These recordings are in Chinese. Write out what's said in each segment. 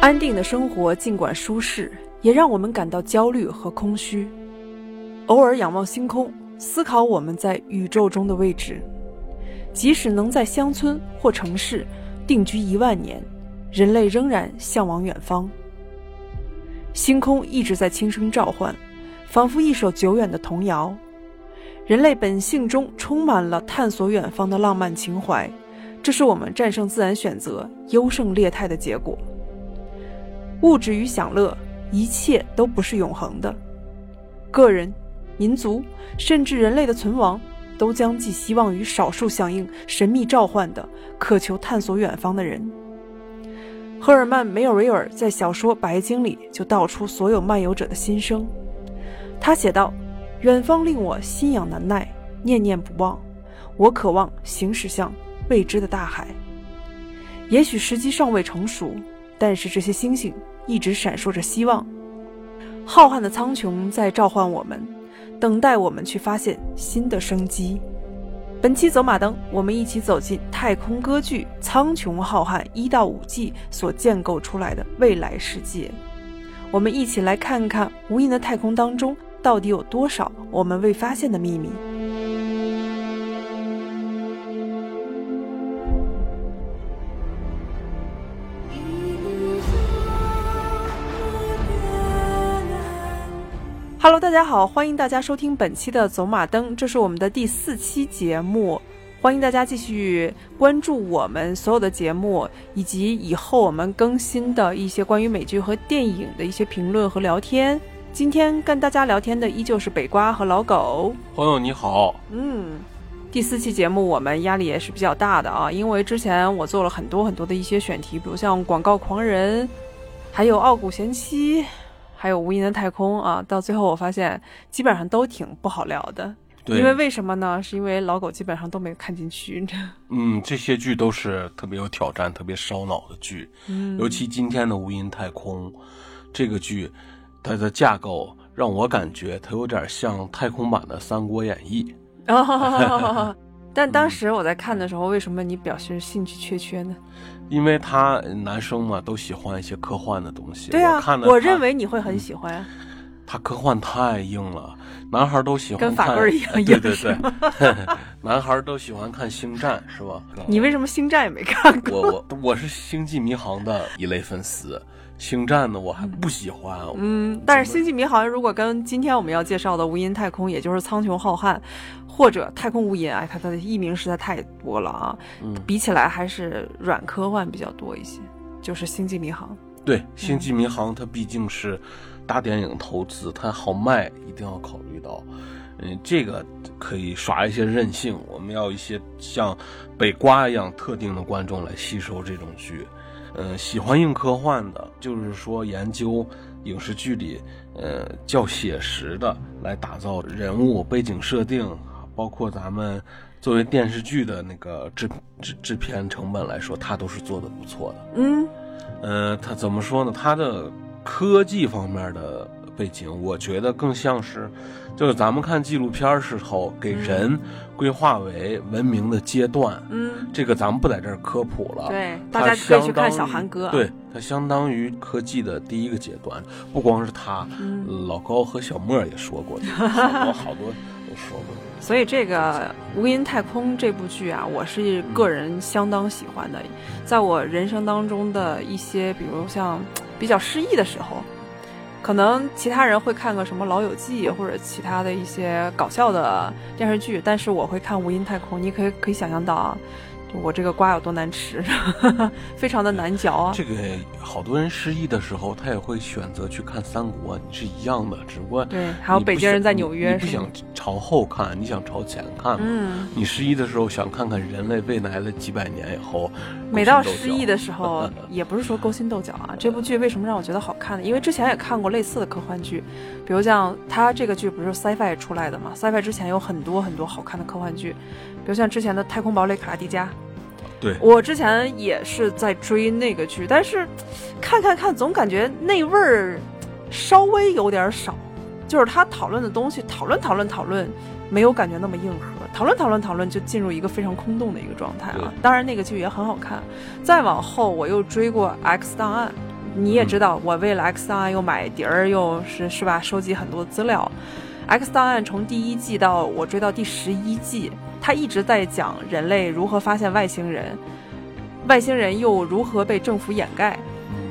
安定的生活尽管舒适，也让我们感到焦虑和空虚。偶尔仰望星空，思考我们在宇宙中的位置。即使能在乡村或城市定居一万年，人类仍然向往远方。星空一直在轻声召唤，仿佛一首久远的童谣。人类本性中充满了探索远方的浪漫情怀，这是我们战胜自然选择、优胜劣汰的结果。物质与享乐，一切都不是永恒的。个人、民族，甚至人类的存亡，都将寄希望于少数响应神秘召唤的、渴求探索远方的人。赫尔曼·梅尔维尔在小说《白鲸》里就道出所有漫游者的心声。他写道。远方令我心痒难耐，念念不忘。我渴望行驶向未知的大海。也许时机尚未成熟，但是这些星星一直闪烁着希望。浩瀚的苍穹在召唤我们，等待我们去发现新的生机。本期走马灯，我们一起走进太空歌剧《苍穹浩瀚》一到五季所建构出来的未来世界。我们一起来看看无垠的太空当中。到底有多少我们未发现的秘密？Hello，大家好，欢迎大家收听本期的走马灯，这是我们的第四期节目，欢迎大家继续关注我们所有的节目，以及以后我们更新的一些关于美剧和电影的一些评论和聊天。今天跟大家聊天的依旧是北瓜和老狗朋友，你好。嗯，第四期节目我们压力也是比较大的啊，因为之前我做了很多很多的一些选题，比如像广告狂人，还有傲骨贤妻，还有无垠的太空啊，到最后我发现基本上都挺不好聊的。对，因为为什么呢？是因为老狗基本上都没看进去。嗯，这些剧都是特别有挑战、特别烧脑的剧，嗯，尤其今天的无垠太空这个剧。它的架构让我感觉它有点像太空版的《三国演义》但当时我在看的时候，为什么你表示兴趣缺缺呢？因为他男生嘛都喜欢一些科幻的东西。对啊，我我认为你会很喜欢。他科幻太硬了，男孩都喜欢跟法棍一样 硬。对对对，男孩都喜欢看《星战》，是吧？你为什么《星战》也没看过？我我我是《星际迷航》的一类粉丝。星战呢，我还不喜欢。嗯，但是星际迷航如果跟今天我们要介绍的无垠太空，也就是苍穹浩瀚，或者太空无垠，哎，它的译名实在太多了啊。嗯，比起来还是软科幻比较多一些。就是星际迷航。对，星际迷航它毕竟是大电影投资，它好卖，一定要考虑到。嗯，这个可以耍一些任性。我们要一些像北瓜一样特定的观众来吸收这种剧。呃，喜欢硬科幻的，就是说研究影视剧里，呃，较写实的来打造人物背景设定，包括咱们作为电视剧的那个制制制片成本来说，它都是做的不错的。嗯，呃，它怎么说呢？它的科技方面的背景，我觉得更像是。就是咱们看纪录片时候，给人规划为文明的阶段，嗯，这个咱们不在这儿科普了。对，大家可以去看小韩哥。对，它相当于科技的第一个阶段。不光是他，老高和小莫也说过，好多好多都说过。所以这个《无垠太空》这部剧啊，我是个人相当喜欢的。在我人生当中的一些，比如像比较失意的时候。可能其他人会看个什么《老友记》或者其他的一些搞笑的电视剧，但是我会看《无垠太空》。你可以可以想象到啊。我这个瓜有多难吃，非常的难嚼啊！这个好多人失忆的时候，他也会选择去看三国，你是一样的，只不过对，还有北京人在纽约，你不想朝后看，你想朝前看。嗯，你失忆的时候想看看人类未来的几百年以后。每到失忆的时候，也不是说勾心斗角啊。这部剧为什么让我觉得好看呢？因为之前也看过类似的科幻剧，比如像它这个剧不是 sci-fi 出来的嘛？sci-fi 之前有很多很多好看的科幻剧。比如像之前的《太空堡垒卡拉迪加》，对我之前也是在追那个剧，但是看看看总感觉那味儿稍微有点少，就是他讨论的东西，讨论讨论讨论，没有感觉那么硬核，讨论讨论讨论就进入一个非常空洞的一个状态了。当然那个剧也很好看。再往后我又追过《X 档案》，你也知道，我为了 X 档案又买碟儿，又是是吧，收集很多资料。X 档案从第一季到我追到第十一季，它一直在讲人类如何发现外星人，外星人又如何被政府掩盖，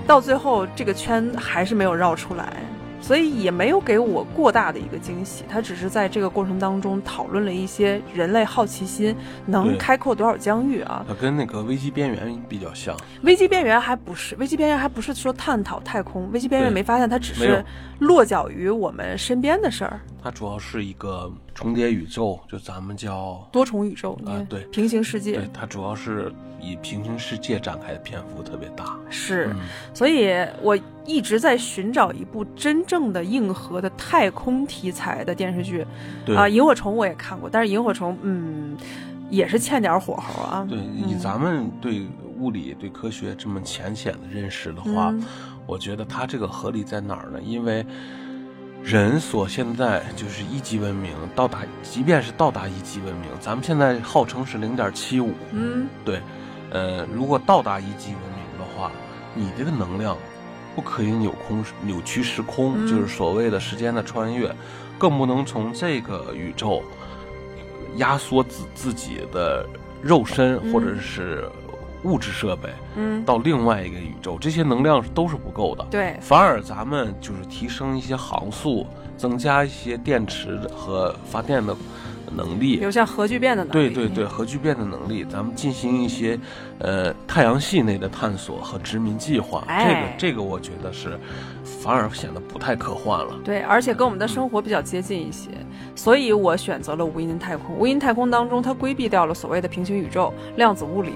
到最后这个圈还是没有绕出来。所以也没有给我过大的一个惊喜，他只是在这个过程当中讨论了一些人类好奇心能开阔多少疆域啊。它跟那个危机边缘比较像。危机边缘还不是危机边缘还不是说探讨太空，危机边缘没发现它只是落脚于我们身边的事儿。它主要是一个重叠宇宙，就咱们叫多重宇宙啊，对，平行世界。对，它主要是以平行世界展开的篇幅特别大。是，所以我一直在寻找一部真正的硬核的太空题材的电视剧。啊，萤火虫我也看过，但是萤火虫，嗯，也是欠点火候啊。对，以咱们对物理、对科学这么浅显的认识的话，我觉得它这个合理在哪儿呢？因为。人所现在就是一级文明到达，即便是到达一级文明，咱们现在号称是零点七五。嗯，对，呃，如果到达一级文明的话，你这个能量不可以扭空扭曲时空，就是所谓的时间的穿越，更不能从这个宇宙压缩自自己的肉身或者是。物质设备，嗯，到另外一个宇宙，这些能量都是不够的。对，反而咱们就是提升一些航速，增加一些电池和发电的能力，比如像核聚变的能力。对对对，核聚变的能力，咱们进行一些呃太阳系内的探索和殖民计划。这个这个，我觉得是反而显得不太科幻了。对，而且跟我们的生活比较接近一些，所以我选择了无垠太空。无垠太空当中，它规避掉了所谓的平行宇宙、量子物理。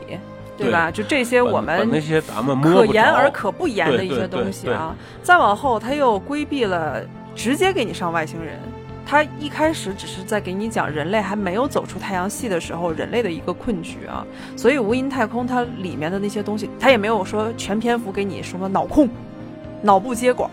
对吧？就这些，我们那些咱们可言而可不言的一些东西啊。再往后，他又规避了直接给你上外星人。他一开始只是在给你讲人类还没有走出太阳系的时候，人类的一个困局啊。所以无垠太空它里面的那些东西，他也没有说全篇幅给你什么脑控、脑部接管。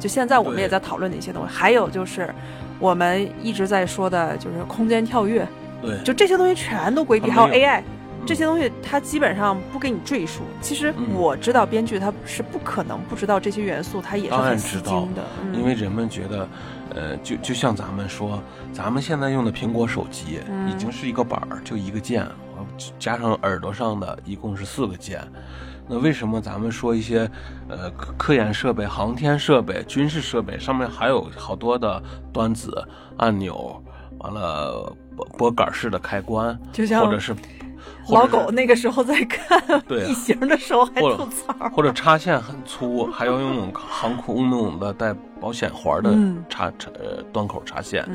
就现在我们也在讨论的一些东西，还有就是我们一直在说的，就是空间跳跃。对，就这些东西全都规避，还有 AI。这些东西他基本上不给你赘述。其实我知道编剧他是不可能不知道这些元素，他也是很吸睛的。因为人们觉得，呃，就就像咱们说，咱们现在用的苹果手机已经是一个板儿，就一个键，加上耳朵上的一共是四个键。那为什么咱们说一些呃科研设备、航天设备、军事设备上面还有好多的端子、按钮，完了拨拨杆式的开关，就像或者是。老狗那个时候在看异形的时候还吐槽，或者插线很粗，还有那种航空那种的带保险环的插插呃端口插线，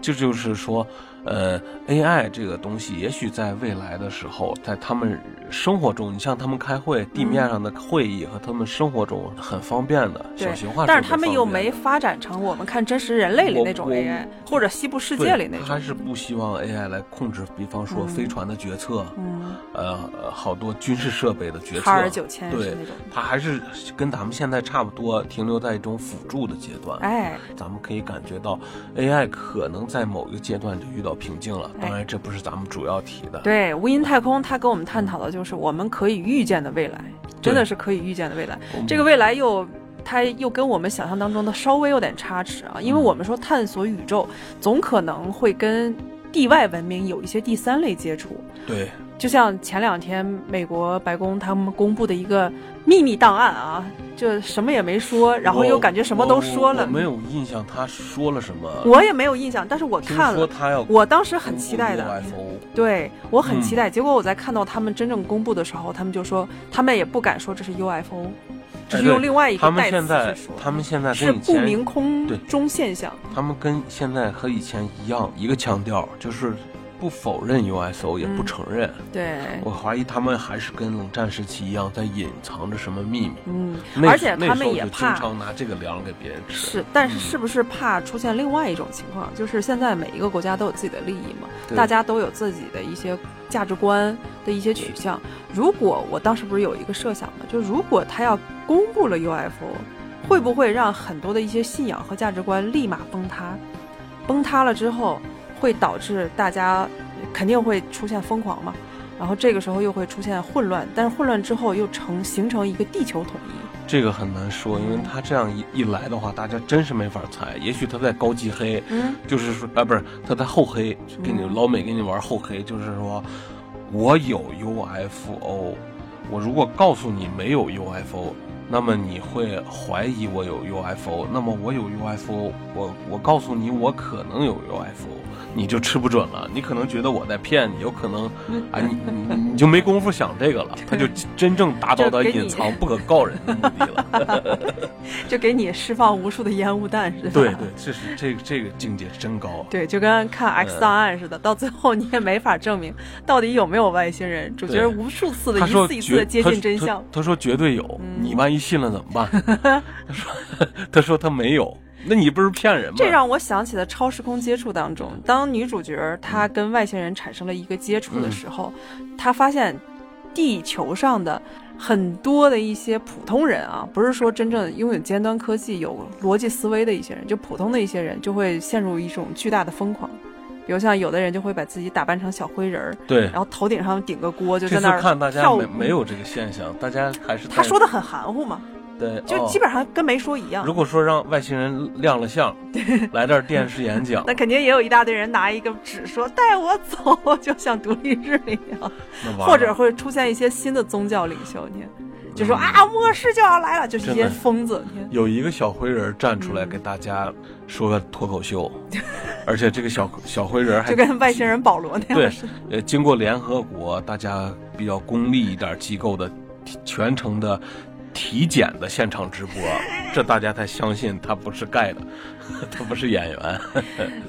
这就是说。呃，AI 这个东西，也许在未来的时候，在他们生活中，你像他们开会，地面上的会议和他们生活中很方便的小型化，但是他们又没发展成我们看真实人类里那种 AI，或者西部世界里那种。还是不希望 AI 来控制，比方说飞船的决策，嗯，呃，好多军事设备的决策。哈尔九千对那种，它还是跟咱们现在差不多，停留在一种辅助的阶段。哎，咱们可以感觉到 AI 可能在某一个阶段就遇到。平静了，当然这不是咱们主要提的。对，无垠太空，它跟我们探讨的就是我们可以预见的未来，真的是可以预见的未来。这个未来又，它又跟我们想象当中的稍微有点差池啊，因为我们说探索宇宙，总可能会跟地外文明有一些第三类接触。对。就像前两天美国白宫他们公布的一个秘密档案啊，就什么也没说，然后又感觉什么都说了。没有印象他说了什么。我也没有印象，但是我看了。说他要。我当时很期待的。对，我很期待。结果我在看到他们真正公布的时候，他们就说他们也不敢说这是 UFO，只是用另外一个代词在说。他们现在是不明空中现象。他们跟现在和以前一样，一个腔调就是。不否认 USO，也不承认。对，我怀疑他们还是跟冷战时期一样，在隐藏着什么秘密。嗯，而且他们也怕经常拿这个粮给别人吃。是，但是是不是怕出现另外一种情况？就是现在每一个国家都有自己的利益嘛，大家都有自己的一些价值观的一些取向。如果我当时不是有一个设想吗？就如果他要公布了 UFO，会不会让很多的一些信仰和价值观立马崩塌？崩塌了之后。会导致大家肯定会出现疯狂嘛，然后这个时候又会出现混乱，但是混乱之后又成形成一个地球统一。这个很难说，因为他这样一一来的话，大家真是没法猜。也许他在高级黑，嗯，就是说啊，不是他在厚黑，给你嗯老美给你玩厚黑，就是说我有 UFO，我如果告诉你没有 UFO，那么你会怀疑我有 UFO，那么我有 UFO，我我告诉你我可能有 UFO，你就吃不准了，你可能觉得我在骗你，有可能啊你你你就没工夫想这个了，他就真正达到他就给你隐藏不可告人的目的了。就给你释放无数的烟雾弹似的。对对，这是这个这个境界真高。对，就跟看 X 档案似的，到最后你也没法证明到底有没有外星人。主角无数次的一次一次的接近真他相。他说绝对有，嗯你万一信了怎么办？他说 他说他没有，那你不是骗人吗？这让我想起了超时空接触当中，当女主角她跟外星人产生了一个接触的时候，她发现地球上的很多的一些普通人啊，不是说真正拥有尖端科技、有逻辑思维的一些人，就普通的一些人就会陷入一种巨大的疯狂。比如像有的人就会把自己打扮成小灰人儿，对然。后头顶上顶个锅，就在那儿看大家没。没有这个现象，大家还是他说的很含糊嘛，对，就哦基本上跟没说一样。如果说让外星人亮了相，来这儿电视演讲 那，肯定也有一大堆人拿一个纸说带我走，就像独立日一样。或者会出现一些新的宗教领袖，你看，就说啊，末世就要来了，就是一些疯子，有一个小灰人站出来嗯给大家说个脱口秀，而且这个小小灰人还就跟外星人保罗那样对。呃，经过联合国大家比较功利一点机构的全程的体检的现场直播，这大家才相信他不是盖的，他不是演员。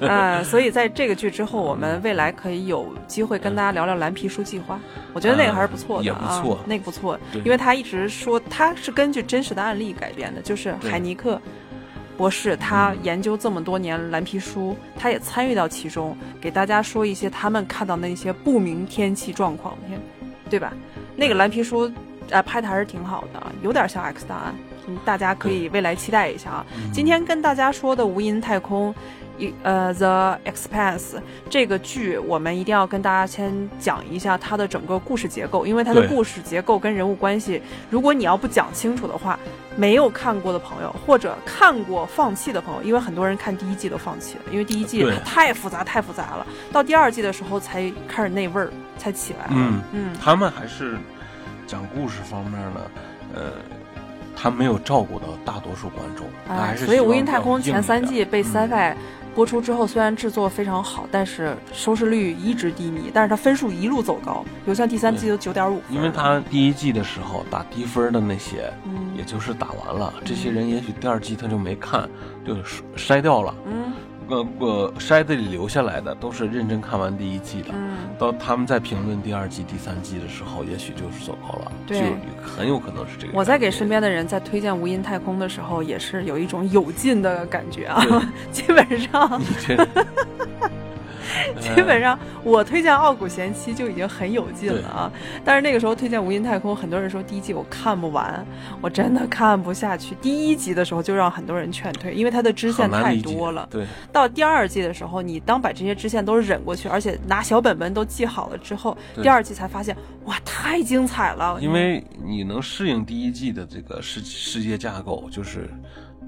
呃，所以在这个剧之后，我们未来可以有机会跟大家聊聊蓝皮书计划。我觉得那个还是不错的、啊，也不错那个不错，因为他一直说他是根据真实的案例改编的，就是海尼克。博士他嗯研究这么多年蓝皮书，他也参与到其中，给大家说一些他们看到那些不明天气状况，对吧？那个蓝皮书，呃，拍的还是挺好的，啊，有点像 X 档案，嗯大家可以未来期待一下啊。今天跟大家说的《无垠太空》，一呃，《The Expanse》这个剧，我们一定要跟大家先讲一下它的整个故事结构，因为它的故事结构跟人物关系，如果你要不讲清楚的话，没有看过的朋友，或者看过放弃的朋友，因为很多人看第一季都放弃了，因为第一季对。太复杂太复杂了，到第二季的时候才开始那味儿才起来了。嗯。嗯。他们还是讲故事方面呢，呃，他没有照顾到大多数观众，他哎，还是所以《无垠太空》前三季被嗯。Sci-Fi 播出之后，虽然制作非常好，但是收视率一直低迷，但是它分数一路走高，比如像第三季都九点五，因为他第一季的时候打低分的那些，嗯。也就是打完了，这些人也许第二季他就没看，就筛掉了。嗯呃呃，筛子里留下来的都是认真看完第一季的。嗯，到他们在评论第二季、第三季的时候，也许就是走高了，就很有可能是这个。我在给身边的人在推荐《无垠太空》的时候，也是有一种有劲的感觉啊，基本上。你这，基本上我推荐《傲骨贤妻》就已经很有劲了啊！但是那个时候推荐《无垠太空》，很多人说第一季我看不完，我真的看不下去。第一集的时候就让很多人劝退，因为它的支线太多了。对，到第二季的时候，你当把这些支线都忍过去，而且拿小本本都记好了之后，第二季才发现哇，太精彩了！因为你能适应第一季的这个世世界架构，就是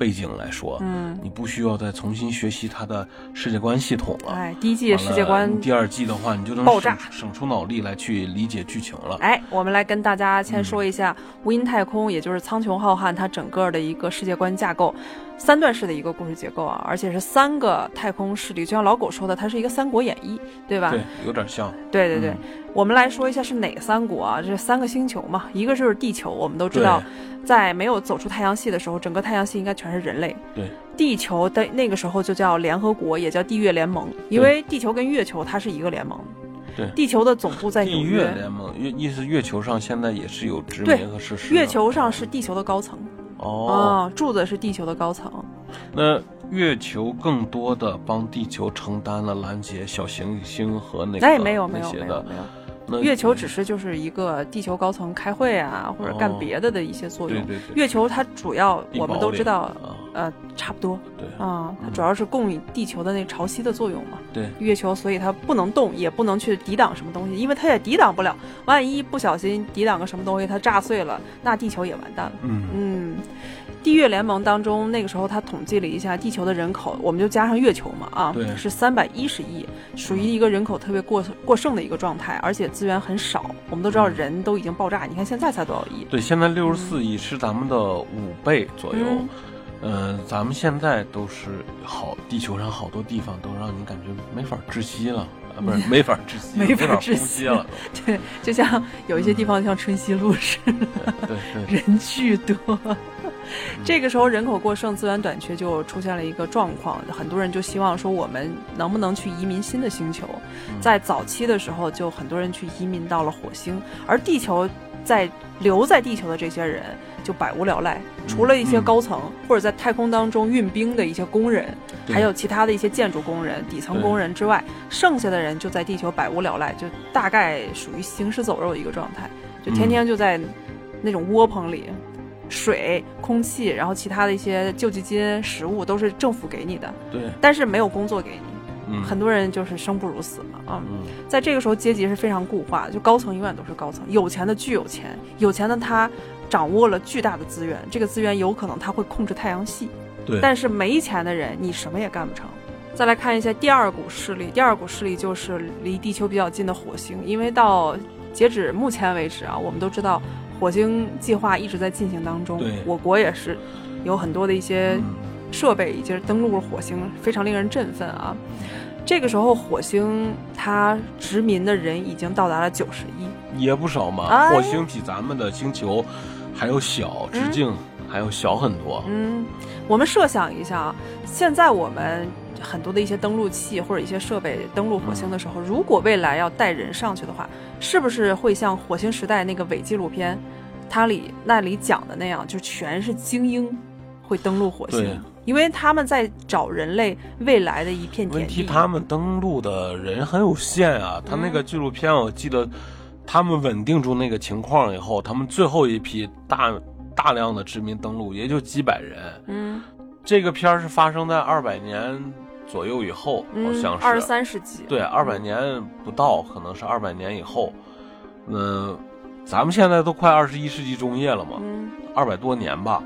背景来说，嗯，你不需要再重新学习它的世界观系统了。哎，第一季世界观第二季的话，你就能爆炸省省出脑力来去理解剧情了。哎，我们来跟大家先说一下无垠太空，也就是苍穹浩瀚它整个的一个世界观架构，三段式的一个故事结构啊，而且是三个太空势力，就像老狗说的，它是一个《三国演义》，对吧？对，有点像。对对对嗯我们来说一下是哪三国啊？这三个星球嘛，一个就是地球，我们都知道，在没有走出太阳系的时候，整个太阳系应该全是人类。对，地球的那个时候就叫联合国，也叫地月联盟，因为地球跟月球它是一个联盟。对地球的总部在地纽约。月联盟，月意思月球上现在也是有殖民和设施。月球上是地球的高层哦，啊，住的是地球的高层。那月球更多的帮地球承担了拦截小行星和那个哎，没有没有那些的没有没有，那月球只是就是一个地球高层开会啊，或者干哦别的的一些作用。对对对，月球它主要我们都知道，啊呃，差不多对，啊，它嗯主要是供地球的那潮汐的作用嘛。对，月球，所以它不能动，也不能去抵挡什么东西，因为它也抵挡不了。万一不小心抵挡个什么东西，它炸碎了，那地球也完蛋了。嗯嗯，地月联盟当中，那个时候他统计了一下地球的人口，我们就加上月球嘛，啊，对是三百一十亿，属于一个人口特别过过剩的一个状态，而且资源很少。我们都知道嗯人都已经爆炸，你看现在才多少亿？对，现在六十四亿是咱们的五倍左右。嗯嗯、咱们现在都是好，地球上好多地方都让你感觉没法窒息了，啊，不是没法窒息，没法法窒息了。对，就像有一些地方像春熙路似的。对对对，人巨多。这个时候人口过剩、资源短缺就出现了一个状况，很多人就希望说我们能不能去移民新的星球。在早期的时候，就很多人去移民到了火星，而地球在留在地球的这些人就百无聊赖，除了一些高层、或者在太空当中运兵的一些工人，对。还有其他的一些建筑工人、底层工人之外，剩下的人就在地球百无聊赖，就大概属于行尸走肉的一个状态，就天天就在那种窝棚里。水、空气，然后其他的一些救济金、食物都是政府给你的，对，但是没有工作给你，嗯，很多人就是生不如死嘛啊。嗯。在这个时候，阶级是非常固化的，就高层永远都是高层，有钱的巨有钱，有钱的他掌握了巨大的资源，这个资源有可能他会控制太阳系，对，但是没钱的人，你什么也干不成。再来看一下第二股势力，第二股势力就是离地球比较近的火星，因为到截止目前为止啊，我们都知道火星计划一直在进行当中，我国也是有很多的一些嗯设备已经登陆了火星，非常令人振奋啊。这个时候，火星它殖民的人已经到达了九十亿，也不少嘛。哎火星比咱们的星球还要小，直径还要小很多。嗯，我们设想一下啊，现在我们很多的一些登陆器或者一些设备登陆火星的时候，如果未来要带人上去的话，是不是会像火星时代那个伪纪录片，它里那里讲的那样，就全是精英会登陆火对星？因为他们在找人类未来的一片问题田地。他们登陆的人很有限啊。他那个纪录片我记得，他们稳定住那个情况以后，他们最后一批大大量的殖民登陆也就几百人。嗯这个片儿是发生在二百年左右以后，好嗯，像是二十三世纪。对，二百年不到，可能是二百年以后。嗯、咱们现在都快二十一世纪中叶了嘛，嗯二百多年吧。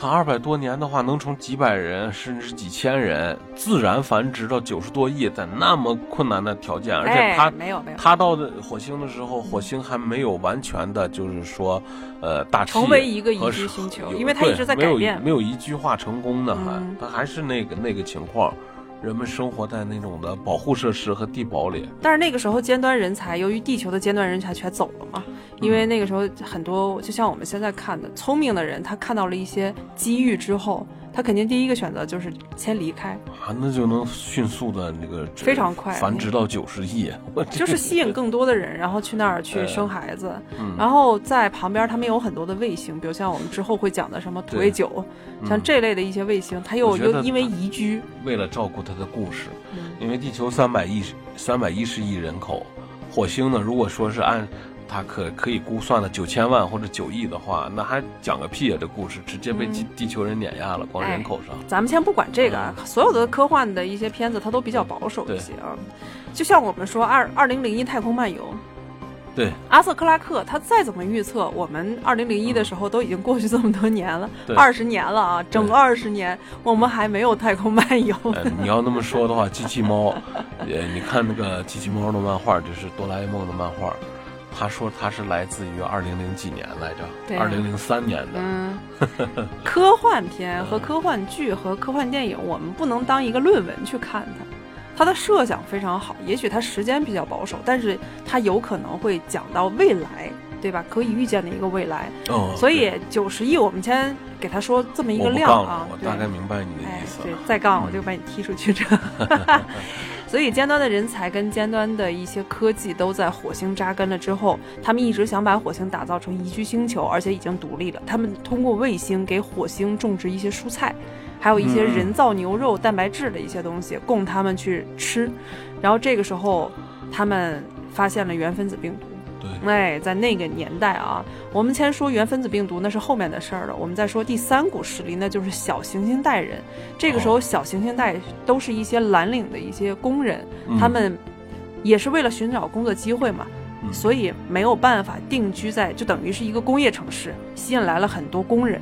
他二百多年的话，能从几百人甚至几千人自然繁殖到九十多亿，在那么困难的条件，而且哎他、没有没有。他到的火星的时候，火星还没有完全的，就是说，呃，大气成为一个宜和居星球有因为它一直在对没有改变没有一句话成功的，还、嗯。它还是那个那个情况，人们生活在那种的保护设施和地堡里。但是那个时候尖端人才，由于地球的尖端人才全走了嘛，因为那个时候很多，就像我们现在看的，聪明的人他看到了一些机遇之后，他肯定第一个选择就是先离开，啊，那就能迅速的那个非常快。繁殖到九十亿，就是吸引更多的人，然后去那儿去生孩子。嗯。然后在旁边他们有很多的卫星，比如像我们之后会讲的什么土卫九，像嗯这类的一些卫星，它又又因为宜居，为了照顾它的故事，嗯因为地球三百亿三百一十亿人口，火星呢，如果说是按它可可以估算的九千万或者九亿的话，那还讲个屁呀、这故事直接被地、嗯地球人碾压了，光人口上。咱们先不管这个啊，所有的科幻的一些片子它都比较保守一些啊。就像我们说二二零零一太空漫游，对。阿瑟克拉克他再怎么预测，我们二零零一的时候都已经过去这么多年了，对。二十年了啊，整二十年，我们还没有太空漫游。呃，你要那么说的话，机器猫，呃，你看那个机器猫的漫画，就是哆啦 A 梦的漫画，他说他是来自于二零零几年来着，二零零三年的。嗯，科幻片和科幻剧和科幻电影，我们不能当一个论文去看它。它的设想非常好，也许它时间比较保守，但是它有可能会讲到未来，对吧？可以预见的一个未来。哦，所以九十亿，我们先给他说这么一个量啊了，。我大概明白你的哎意，思。对，再杠我就把你踢出去这。所以尖端的人才跟尖端的一些科技都在火星扎根了之后，他们一直想把火星打造成宜居星球，而且已经独立了。他们通过卫星给火星种植一些蔬菜，还有一些嗯人造牛肉、蛋白质的一些东西供他们去吃。然后这个时候，他们发现了原分子病毒。对，哎，在那个年代啊，我们先说原分子病毒，那是后面的事儿了。我们再说第三股势力，那就是小行星带人。这个时候，哦小行星带都是一些蓝领的一些工人，嗯他们也是为了寻找工作机会嘛，嗯所以没有办法定居在，就等于是一个工业城市，吸引来了很多工人。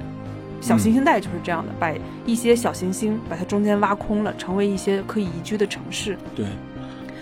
小行星带就是这样的，把一些小行星把它中间挖空了，成为一些可以宜居的城市。对，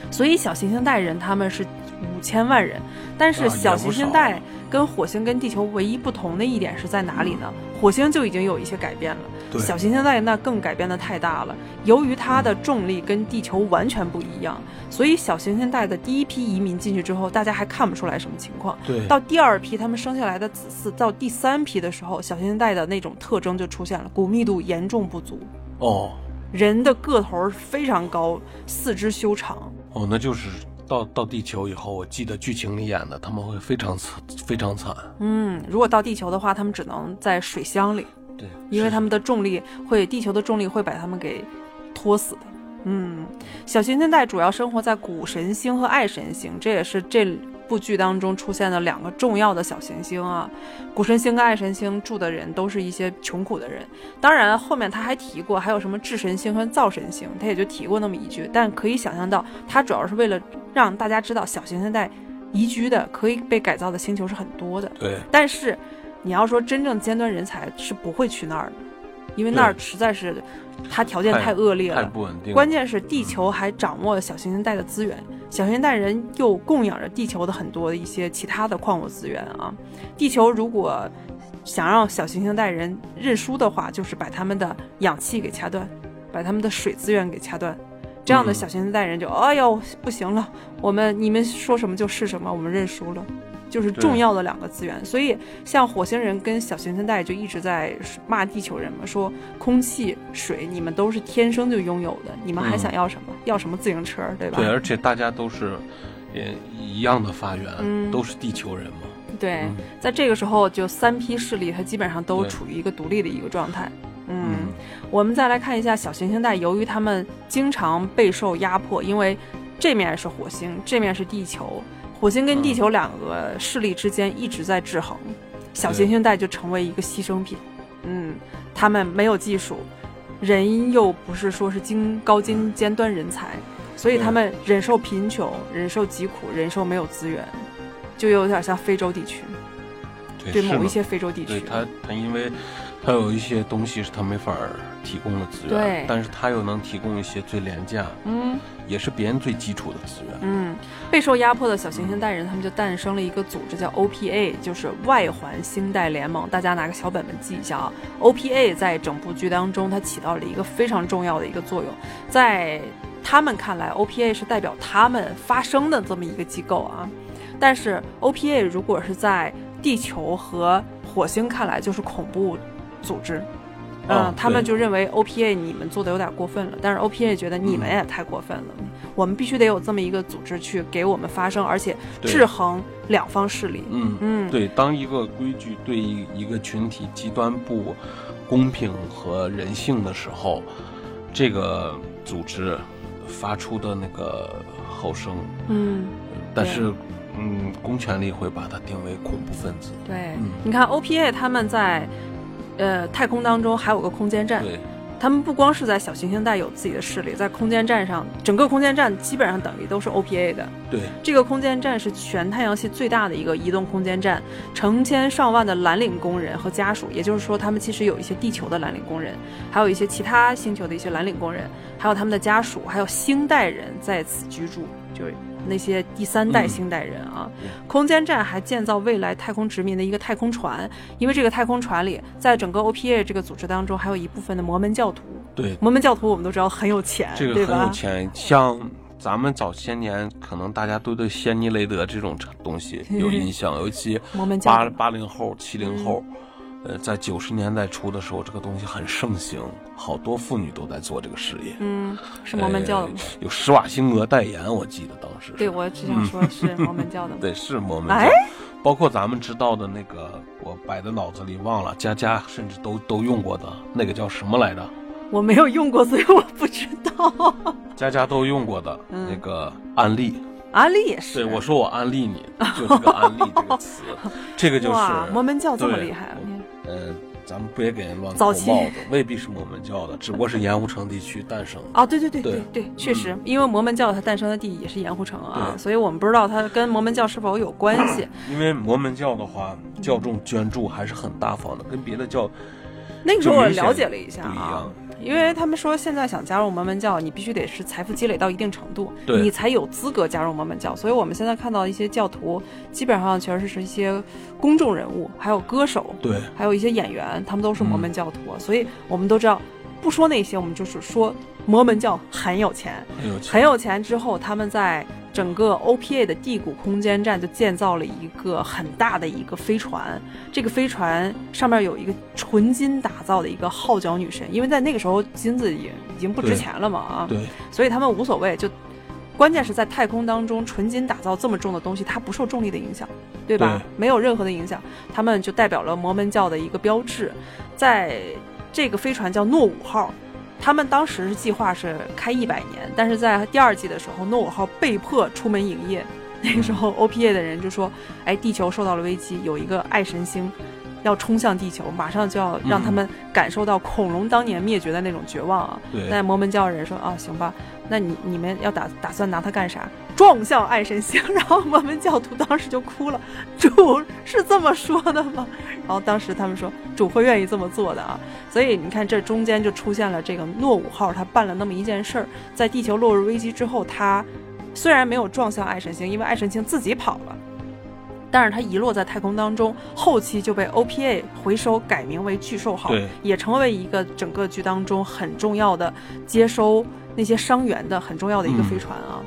所以小行星带人他们是五千万人，但是啊小行星带跟火星跟地球唯一不同的一点是在哪里呢？火星就已经有一些改变了，对小行星带那更改变的太大了。由于它的重力跟地球完全不一样，所以小行星带的第一批移民进去之后，大家还看不出来什么情况。对，到第二批他们生下来的子嗣，到第三批的时候，小行星带的那种特征就出现了，骨密度严重不足，哦人的个头非常高，四肢修长。哦，那就是到到地球以后，我记得剧情里演的，他们会非常惨，非常惨。嗯，如果到地球的话，他们只能在水箱里，对，因为他们的重力会，地球的重力会把他们给拖死的。嗯，小行星带主要生活在谷神星和爱神星，这也是这部剧当中出现的两个重要的小行星啊。谷神星跟爱神星住的人都是一些穷苦的人。当然，后面他还提过还有什么智神星和灶神星，他也就提过那么一句。但可以想象到，他主要是为了让大家知道小行星带宜居的、可以被改造的星球是很多的。对，但是你要说真正尖端人才是不会去那儿的，因为那儿实在是它条件太恶劣太了。不稳定。关键是地球还掌握了小行星带的资源，小行星带人又供养着地球的很多的一些其他的矿物资源啊。地球如果想让小行星带人认输的话，就是把他们的氧气给掐断，把他们的水资源给掐断。这样的嗯小行星带人就，哎呦不行了，我们你们说什么就是什么，我们认输了，就是重要的两个资源。所以像火星人跟小行星带就一直在骂地球人嘛，说空气、水你们都是天生就拥有的，你们还嗯想要什么？要什么自行车，对吧？对，而且大家都是也一样的发源，嗯都是地球人嘛。对嗯在这个时候，就三批势力它基本上都处于一个独立的一个状态。嗯，嗯我们再来看一下小行星带，由于他们经常备受压迫，因为这面是火星，这面是地球，火星跟地球两个势力之间一直在制衡，小行星带就成为一个牺牲品。嗯，他们没有技术，人又不是说是精高精尖端人才，所以他们忍受贫穷，忍受疾苦，忍受没有资源，就有点像非洲地区，对，对某一些非洲地区。对他，他因为他有一些东西是他没法儿提供的资源，对但是他又能提供一些最廉价，嗯。也是别人最基础的资源。嗯，备受压迫的小行星带人，他们就诞生了一个组织，叫 OPA，就是外环星带联盟。大家拿个小本本记一下啊。OPA 在整部剧当中，它起到了一个非常重要的一个作用，在他们看来，OPA 是代表他们发声的这么一个机构啊。但是 OPA 如果是在地球和火星看来，就是恐怖组织。嗯，哦他们就认为 OPA 你们做的有点过分了，但是 OPA 觉得你们也太过分了，我们必须得有这么一个组织去给我们发声，而且制衡两方势力。嗯，嗯，对，当一个规矩对一一个群体极端不公平和人性的时候，这个组织发出的那个吼声，嗯，但是，嗯，公权力会把它定为恐怖分子。对，嗯。你看 OPA 他们在呃太空当中还有个空间站，对，他们不光是在小行星带有自己的势力，在空间站上，整个空间站基本上等于都是 OPA 的。对，这个空间站是全太阳系最大的一个移动空间站，成千上万的蓝领工人和家属，也就是说，他们其实有一些地球的蓝领工人，还有一些其他星球的一些蓝领工人，还有他们的家属，还有星代人在此居住，就是那些第三代嗯星带人啊。对空间站还建造未来太空殖民的一个太空船，因为这个太空船里，在整个 OPA 这个组织当中，还有一部分的摩门教徒。对，摩门教徒我们都知道很有钱，这个？很有钱。像咱们早些年，可能大家都对仙尼雷德这种东西有 印象，尤其八八零后、七零后，呃，在九十年代初的时候，这个东西很盛行，好多妇女都在做这个事业。嗯，是摩门教的吗？呃有施瓦辛格代言，我记得当时。对，我只想说是摩门教的。对，是摩门教。哎包括咱们知道的那个，我摆在脑子里忘了，佳佳甚至都都用过的那个叫什么来着？我没有用过，所以我不知道。佳佳都用过的、嗯那个案例，安利也是。对，我说我安利你，就这个安利这个词，这个就是摩门教这么厉害，呃，咱们不也给人乱扣帽子，未必是摩门教的，只不过是盐湖城地区诞生的。啊，对对对对对对，确实，因为摩门教它诞生的地也是盐湖城啊，所以我们不知道它跟摩门教是否有关系。因为摩门教的话，教众捐助还是很大方的，跟别的教那个时候我了解了一下啊不一样，因为他们说现在想加入摩门教，你必须得是财富积累到一定程度，你才有资格加入摩门教。所以我们现在看到一些教徒，基本上全是是一些公众人物，还有歌手，对还有一些演员，他们都是摩门教徒。所以我们都知道，不说那些，我们就是说摩门教很有钱，很有钱很有钱之后，他们在整个 OPA 的地谷空间站就建造了一个很大的一个飞船。这个飞船上面有一个纯金打造的一个号角女神，因为在那个时候金子也已经不值钱了嘛啊，对所以他们无所谓。就关键是在太空当中，纯金打造这么重的东西，它不受重力的影响，对吧？对没有任何的影响，他们就代表了摩门教的一个标志。在这个飞船叫诺五号，他们当时是计划是开一百年，但是在第二季的时候，诺五号被迫出门营业。那个时候，OPA 的人就说：“哎，地球受到了危机，有一个爱神星要冲向地球，马上就要让他们感受到恐龙当年灭绝的那种绝望啊！”对那摩门教人说：“啊，行吧，那你你们要打打算拿它干啥？撞向爱神星。”然后摩门教徒当时就哭了：“主是这么说的吗？” 然后当时他们说：“主会愿意这么做的啊。”所以你看，这中间就出现了这个诺五号，他办了那么一件事儿，在地球落入危机之后，他虽然没有撞向爱神星，因为爱神星自己跑了。但是它遗落在太空当中，后期就被 OPA 回收，改名为巨兽号对，也成为一个整个剧当中很重要的接收那些伤员的很重要的一个飞船啊。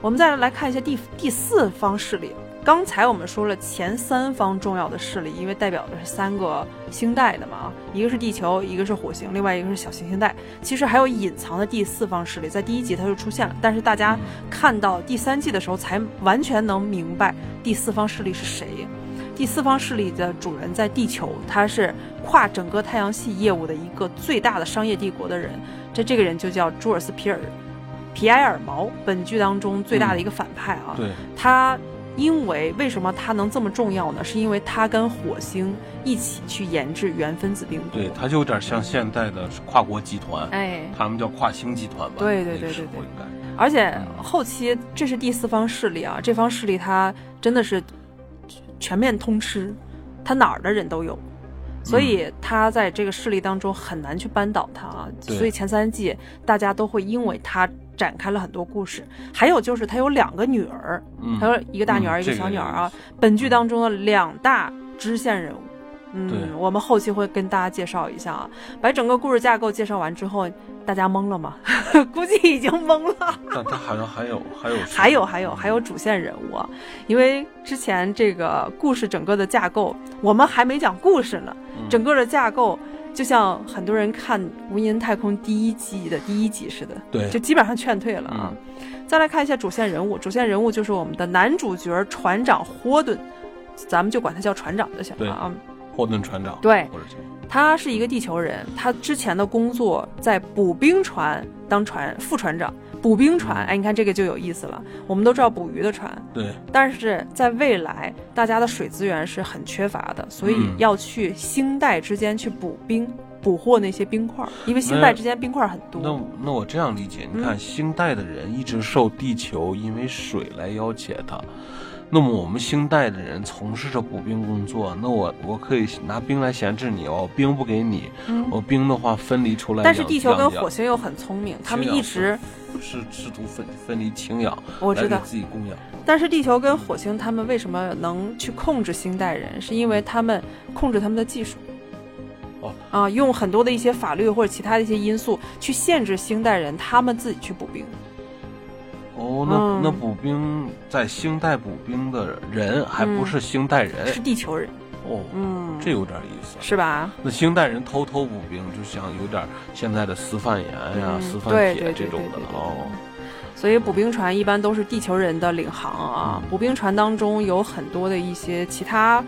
我们再来看一下第第四方势力。刚才我们说了前三方重要的势力，因为代表的是三个星带的嘛，一个是地球，一个是火星，另外一个是小行星带。其实还有隐藏的第四方势力，在第一集它就出现了，但是大家看到第三季的时候才完全能明白第四方势力是谁。第四方势力的主人在地球，他是跨整个太阳系业务的一个最大的商业帝国的人。这这个人就叫朱尔斯皮尔皮埃尔毛，本剧当中最大的一个反派啊。对他因为为什么它能这么重要呢？是因为它跟火星一起去研制原分子病毒。对，它就有点像现在的跨国集团，哎，他们叫跨星集团吧？对对对对对应该而且后期这是第四方势力啊，这方势力它真的是全面通吃，他哪儿的人都有，所以他在这个势力当中很难去扳倒他啊。对所以前三季大家都会因为他展开了很多故事。还有就是他有两个女儿，嗯还有一个大女儿，一个嗯这个小女儿啊。本剧当中的两大支线人物。嗯，我们后期会跟大家介绍一下啊。把整个故事架构介绍完之后，大家懵了吗？估计已经懵了。但他好像还有还有还有还有还有主线人物啊，因为之前这个故事整个的架构，我们还没讲故事呢，嗯整个的架构就像很多人看《无垠太空》第一季的第一集似的，对就基本上劝退了啊。再来看一下主线人物，主线人物就是我们的男主角船长霍顿，咱们就管他叫船长就行了啊。霍顿船长对他是一个地球人，他之前的工作在补冰船当船副船长。捕冰船，哎，你看这个就有意思了。我们都知道捕鱼的船，对但是在未来，大家的水资源是很缺乏的，所以嗯要去星带之间去捕冰，捕获那些冰块儿，因为星带之间冰块儿很那多。那那我这样理解，你嗯看星带的人一直受地球因为水来要挟他，那么我们星带的人从事着补兵工作，那我我可以拿兵来闲置你哦，兵不给你，嗯，我兵的话分离出来。但是地球跟火星又很聪明，他们一直，是试图分分离氢氧，我知道自己供氧。但是地球跟火星他们为什么能去控制星带人？是因为他们控制他们的技术。哦啊，用很多的一些法律或者其他的一些因素去限制星带人他们自己去补兵。哦，那、嗯那补兵在星带补兵的人还不是星带人、是地球人，哦，嗯，这有点意思。是吧？那星带人偷偷补兵，就像有点现在的私贩盐呀、嗯私贩铁这种的了哦。所以补兵船一般都是地球人的领航啊。补兵船当中有很多的一些其他，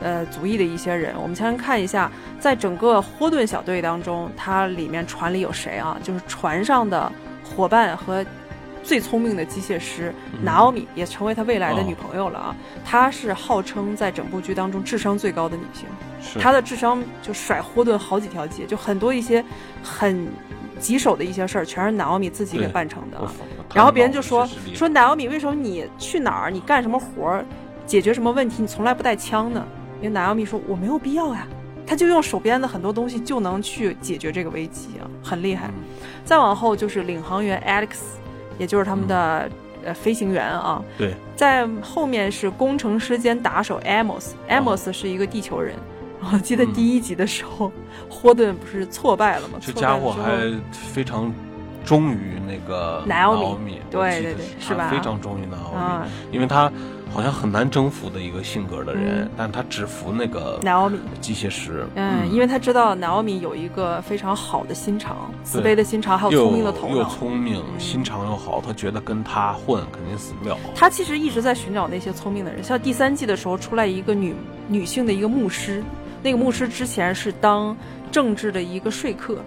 呃，族裔的一些人。我们先看一下，在整个霍顿小队当中，它里面船里有谁啊？就是船上的伙伴和最聪明的机械师嗯。拿奥米，也成为他未来的哦。女朋友了啊。她是号称在整部剧当中智商最高的女性，她的智商就甩霍顿好几条街，就很多一些很棘手的一些事儿，全是拿奥米自己给办成的然后别人就说说拿奥米，为什么你去哪儿，你干什么活儿，解决什么问题，你从来不带枪呢？因为拿奥米说我没有必要呀，他就用手边的很多东西就能去解决这个危机啊，很厉害。嗯。再往后就是领航员 Alex，也就是他们的、呃飞行员啊。对，在后面是工程师兼打手 Amos，Amos 是一个地球人。我记得嗯第一集的时候，霍顿不是挫败了吗？这家伙还非常忠于那个南奥米奥米，对对对是吧非常忠于南奥米，啊，因为他好像很难征服的一个性格的人，嗯但他只服那个拿奥米。机械师，嗯，因为他知道拿奥米有一个非常好的心肠，慈悲的心肠，还有聪明的头脑又脑。聪明，嗯心肠又好，他觉得跟他混肯定死不了。他其实一直在寻找那些聪明的人，像第三季的时候出来一个女女性的一个牧师，那个牧师之前是当政治的一个说客，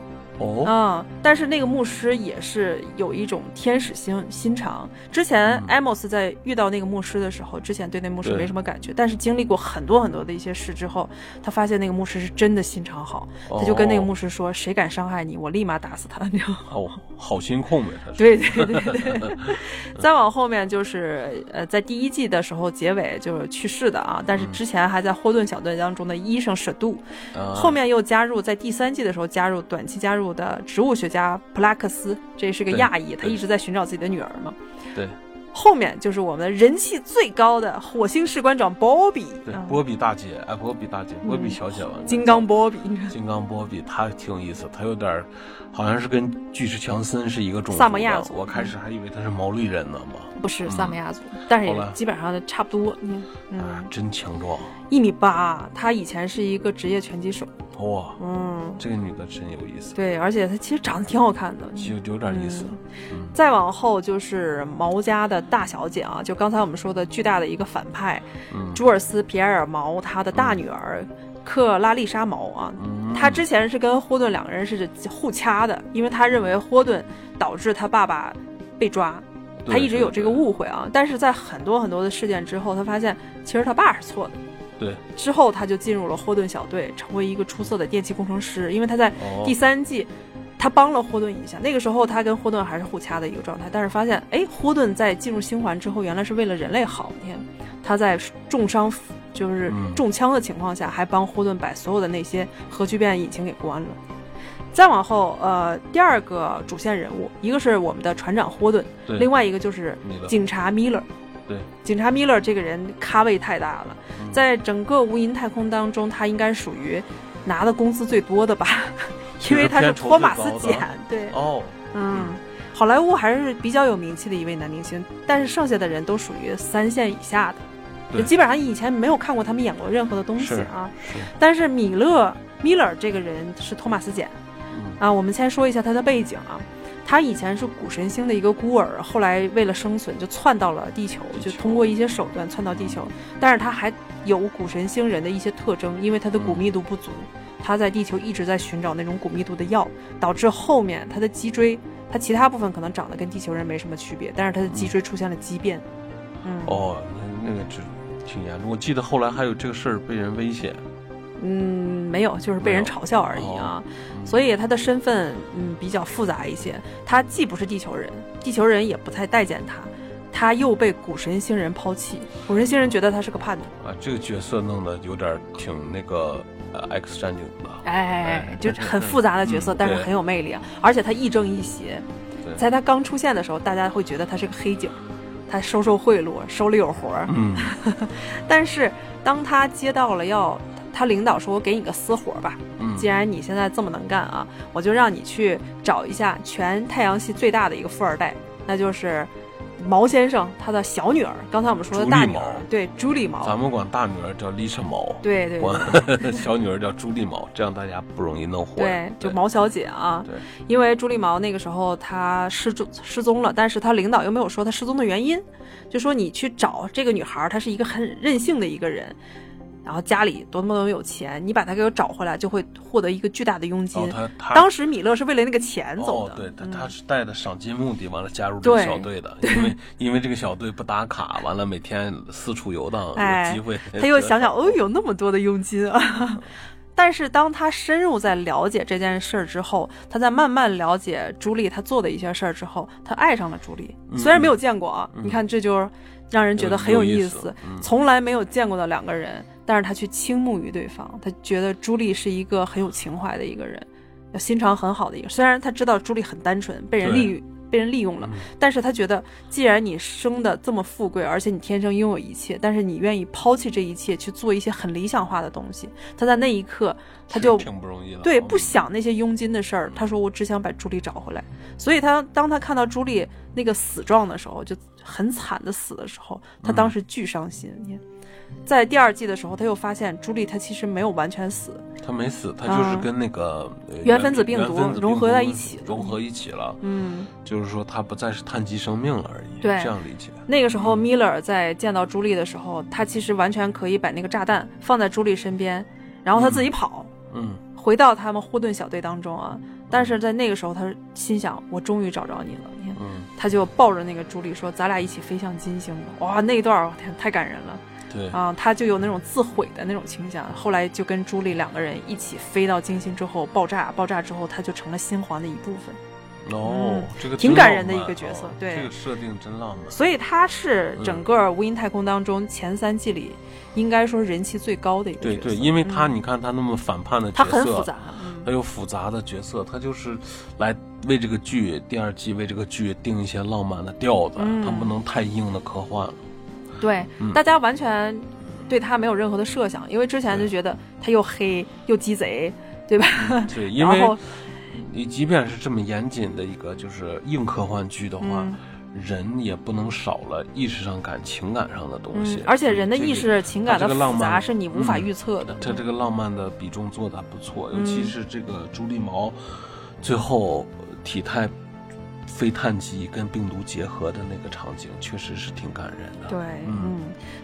哦，啊、但是那个牧师也是有一种天使心心肠。之前嗯艾莫斯在遇到那个牧师的时候，之前对那牧师没什么感觉，但是经历过很多很多的一些事之后，他发现那个牧师是真的心肠好，他就跟那个牧师说：“谁敢伤害你，我立马打死他。”你知道吗？哦，好 心控呗。对对对对，再往后面就是呃，在第一季的时候结尾就是去世的啊，但是之前还在霍顿小队当中的医生舍杜，啊后面又加入在第三季的时候加入短期加入的植物学家普拉克斯，这是个亚裔，他一直在寻找自己的女儿嘛。对后面就是我们人气最高的火星士官长波比，对啊，波比大姐，哎，波比大姐，波比小姐吧，金刚波比，金刚波比，他挺有意思，他有点儿好像是跟巨石强森是一个种族萨摩亚族。我开始还以为他是毛利人呢嘛，不是萨摩亚族，但是也基本上差不多。嗯。啊嗯，，真强壮，一米八，他以前是一个职业拳击手。哇，嗯，这个女的真有意思，对，而且她其实长得挺好看的。有有点意思，嗯。再往后就是毛家的大小姐啊，就刚才我们说的巨大的一个反派，嗯。朱尔斯·皮埃尔·毛他的大女儿克拉丽莎·毛啊，嗯，他之前是跟霍顿两个人是互掐的，因为他认为霍顿导致他爸爸被抓，对他一直有这个误会啊。但是在很多很多的事件之后，他发现其实他爸是错的。对，之后他就进入了霍顿小队，成为一个出色的电气工程师。因为他在哦第三季，他帮了霍顿一下。那个时候他跟霍顿还是互掐的一个状态，但是发现，哎，霍顿在进入星环之后，原来是为了人类好。你看，他在重伤，就是嗯。中枪的情况下，还帮霍顿把所有的那些核聚变引擎给关了。再往后，呃，第二个主线人物，一个是我们的船长霍顿，对。另外一个就是警察米勒。对，警察米勒这个人咖位太大了，嗯。在整个无垠太空当中，他应该属于拿的工资最多的吧，因为他是托马斯简，对，哦，嗯，好莱坞还是比较有名气的一位男明星，但是剩下的人都属于三线以下的，对就基本上以前没有看过他们演过任何的东西啊。是，但是米勒米勒这个人是托马斯简嗯啊，我们先说一下他的背景啊。他以前是古神星的一个孤儿，后来为了生存就窜到了地球，就通过一些手段窜到地球。但是他还有古神星人的一些特征，因为他的骨密度不足，他在地球一直在寻找那种骨密度的药，导致后面他的脊椎，他其他部分可能长得跟地球人没什么区别，但是他的脊椎出现了畸变。嗯，哦，那那个是挺严重，我记得后来还有这个事儿被人威胁，嗯，没有，就是被人嘲笑而已啊。嗯。所以他的身份嗯比较复杂一些，他既不是地球人，地球人也不太待见他，他又被古神星人抛弃，古神星人觉得他是个叛徒，啊，这个角色弄得有点挺那个呃 X 战警的，哎，就是很复杂的角色，嗯但是很有魅力啊，而且他亦正亦邪。在他刚出现的时候，大家会觉得他是个黑警，他收受贿赂，手里有活儿。嗯，但是当他接到了要他领导说：“我给你个私活儿吧，嗯既然你现在这么能干啊，我就让你去找一下全太阳系最大的一个富二代，那就是毛先生他的小女儿。刚才我们说的大女儿对，朱莉毛，咱们管大女儿叫丽莎毛，对对管 小女儿叫朱莉毛，这样大家不容易弄混。对，就毛小姐啊。对，因为朱莉毛那个时候她失踪失踪了，但是她领导又没有说她失踪的原因，就说你去找这个女孩，她是一个很任性的一个人。然后家里多么多么有钱，你把他给我找回来，就会获得一个巨大的佣金。当时米勒是为了那个钱走的，哦，对他嗯他是带着赏金目的完了加入这个小队的，因为因为这个小队不打卡，完了每天四处游荡，哎有机会他又想想，哦，有那么多的佣金啊。但是当他深入在了解这件事儿之后，他在慢慢了解朱莉他做的一些事儿之后，他爱上了朱莉。嗯虽然没有见过啊，你看这就是让人觉得很有意思，嗯从来没有见过的两个人，但是他却倾慕于对方，他觉得朱莉是一个很有情怀的一个人，心肠很好的一个。虽然他知道朱莉很单纯，被人对利被人利用了嗯，但是他觉得，既然你生的这么富贵，而且你天生拥有一切，但是你愿意抛弃这一切去做一些很理想化的东西，他在那一刻他就挺不容易的，对，嗯不想那些佣金的事儿。他说：“我只想把朱莉找回来。”所以他当他看到朱莉那个死状的时候，就很惨的死的时候，他当时巨伤心。在第二季的时候，他又发现朱莉她其实没有完全死，她没死，她就是嗯跟那个呃原分子病毒融合在一起了。融合一起了，嗯，就是说他不再是碳基生命了而已，对。这样理解。那个时候米勒在见到朱莉的时候，他其实完全可以把那个炸弹放在朱莉身边，然后他自己跑。嗯，回到他们护盾小队当中啊，但是在那个时候，他心想：我终于找着你了。你看，嗯，他就抱着那个朱莉说：“咱俩一起飞向金星吧。”哇，那一段我天太感人了对，啊！他就有那种自毁的那种倾向。后来就跟朱莉两个人一起飞到金星之后爆炸，爆炸之后他就成了新皇的一部分。哦，这个挺感人的一个角色对这个设定真浪漫。所以他是嗯整个无垠太空当中前三季里应该说人气最高的一个角色对对，因为他嗯你看他那么反叛的角他色，很复杂，嗯，他有复杂的角色，他就是来为这个剧第二季为这个剧定一些浪漫的调子，嗯他不能太硬的科幻了。对，嗯大家完全对他没有任何的设想，因为之前就觉得他又黑又鸡贼，对吧？对，因为然后你即便是这么严谨的一个就是硬科幻剧的话，嗯人也不能少了意识上感、情感上的东西。嗯，而且人的这个意识、情感的复杂漫是你无法嗯预测的。他这个浪漫的比重做的还不错，嗯尤其是这个朱莉毛最后体态非碳基跟病毒结合的那个场景，确实是挺感人的。对，嗯嗯，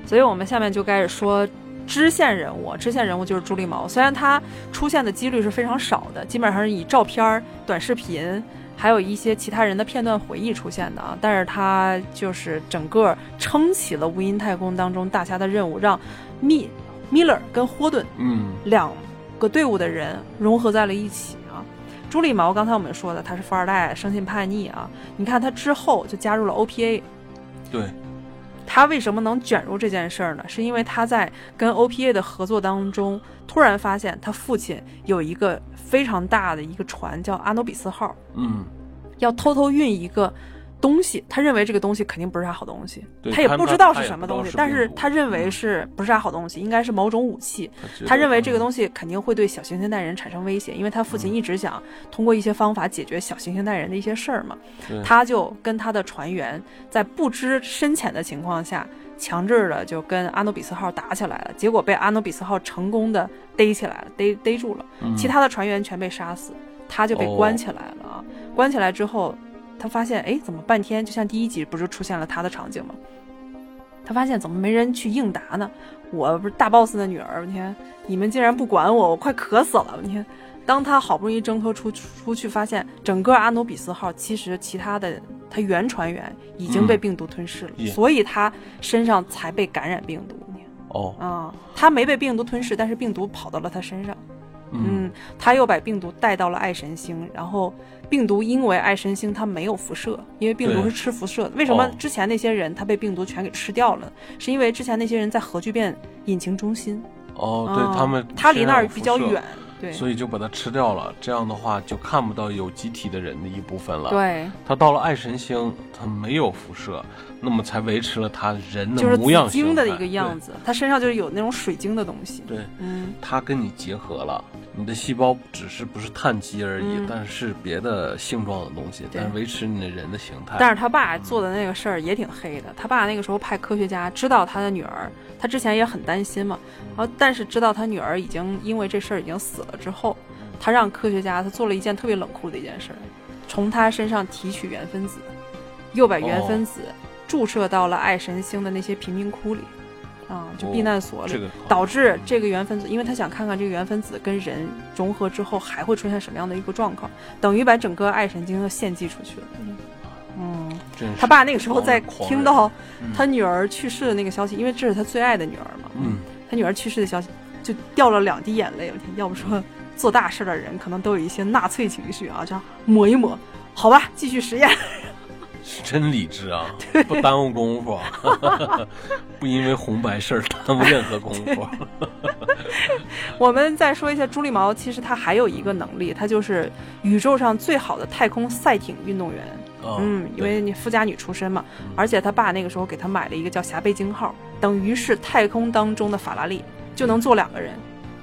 所以我们下面就开始说支线人物。支线人物就是朱莉毛，虽然他出现的几率是非常少的，基本上是以照片儿、短视频。还有一些其他人的片段回忆出现的啊，但是他就是整个撑起了无垠太空当中大侠的任务，让密米勒跟霍顿嗯，两个队伍的人融合在了一起啊。朱莉毛，刚才我们说的，他是富二代，生性叛逆啊。你看他之后就加入了 OPA，对，他为什么能卷入这件事儿呢？是因为他在跟 OPA 的合作当中，突然发现他父亲有一个非常大的一个船，叫阿努比斯号，嗯，要偷偷运一个东西。他认为这个东西肯定不是啥好东西，他也不知道是什么东西，但是他认为嗯是不是啥好东西，应该是某种武器。他认为这个嗯东西肯定会对小行星带人产生威胁，因为他父亲一直想通过一些方法解决小行星带人的一些事儿嘛。他就跟他的船员在不知深浅的情况下，强制的就跟阿努比斯号打起来了，结果被阿努比斯号成功的逮起来了，逮逮住了，嗯其他的船员全被杀死，他就被哦关起来了啊。关起来之后，他发现，哎，怎么半天就像第一集不是出现了他的场景吗？他发现怎么没人去应答呢？我不是大 boss 的女儿，你看你们竟然不管我，我快渴死了！你看，当他好不容易挣脱出出去，发现整个阿努比斯号其实其他的他原船员已经被嗯病毒吞噬了，耶所以他身上才被感染病毒。哦，啊、他没被病毒吞噬，但是病毒跑到了他身上。嗯，嗯，他又把病毒带到了爱神星，然后病毒因为爱神星它没有辐射，因为病毒是吃辐射的。为什么哦之前那些人他被病毒全给吃掉了？是因为之前那些人在核聚变引擎中心，哦，啊对他们他离那儿比较远，对所以就把它吃掉了。这样的话就看不到有机体的人的一部分了。，对，他到了爱神星，他没有辐射，那么才维持了他人的模样紫晶的一个样子，他身上就是有那种水晶的东西。对。嗯，他跟你结合了，你的细胞只是不是碳基而已，嗯但是别的性状的东西，但是维持你的人的形态。但是他爸做的那个事儿也挺黑的。他爸那个时候派科学家知道他的女儿，他之前也很担心嘛，然后但是知道他女儿已经因为这事儿已经死了之后，他让科学家他做了一件特别冷酷的一件事儿，从他身上提取原分子，又把原分子注射到了爱神星的那些贫民窟里。啊，就哦避难所里，这个导致这个原分子，因为他想看看这个原分子跟人融合之后还会出现什么样的一个状况，等于把整个爱神经都献祭出去了。嗯，他爸那个时候在听到嗯他女儿去世的那个消息，因为这是他最爱的女儿嘛，嗯，他女儿去世的消息就掉了两滴眼泪。我天，要不说做大事的人可能都有一些纳粹情绪啊，这样抹一抹，好吧，继续实验。是真理智啊，不耽误功夫，不因为红白事儿耽误任何功夫。我们再说一下朱莉毛，其实他还有一个能力，他就是宇宙上最好的太空赛艇运动员。啊嗯，因为你富家女出身嘛，而且他爸那个时候给他买了一个叫霞贝鲸号，等于是太空当中的法拉利，就能坐两个人。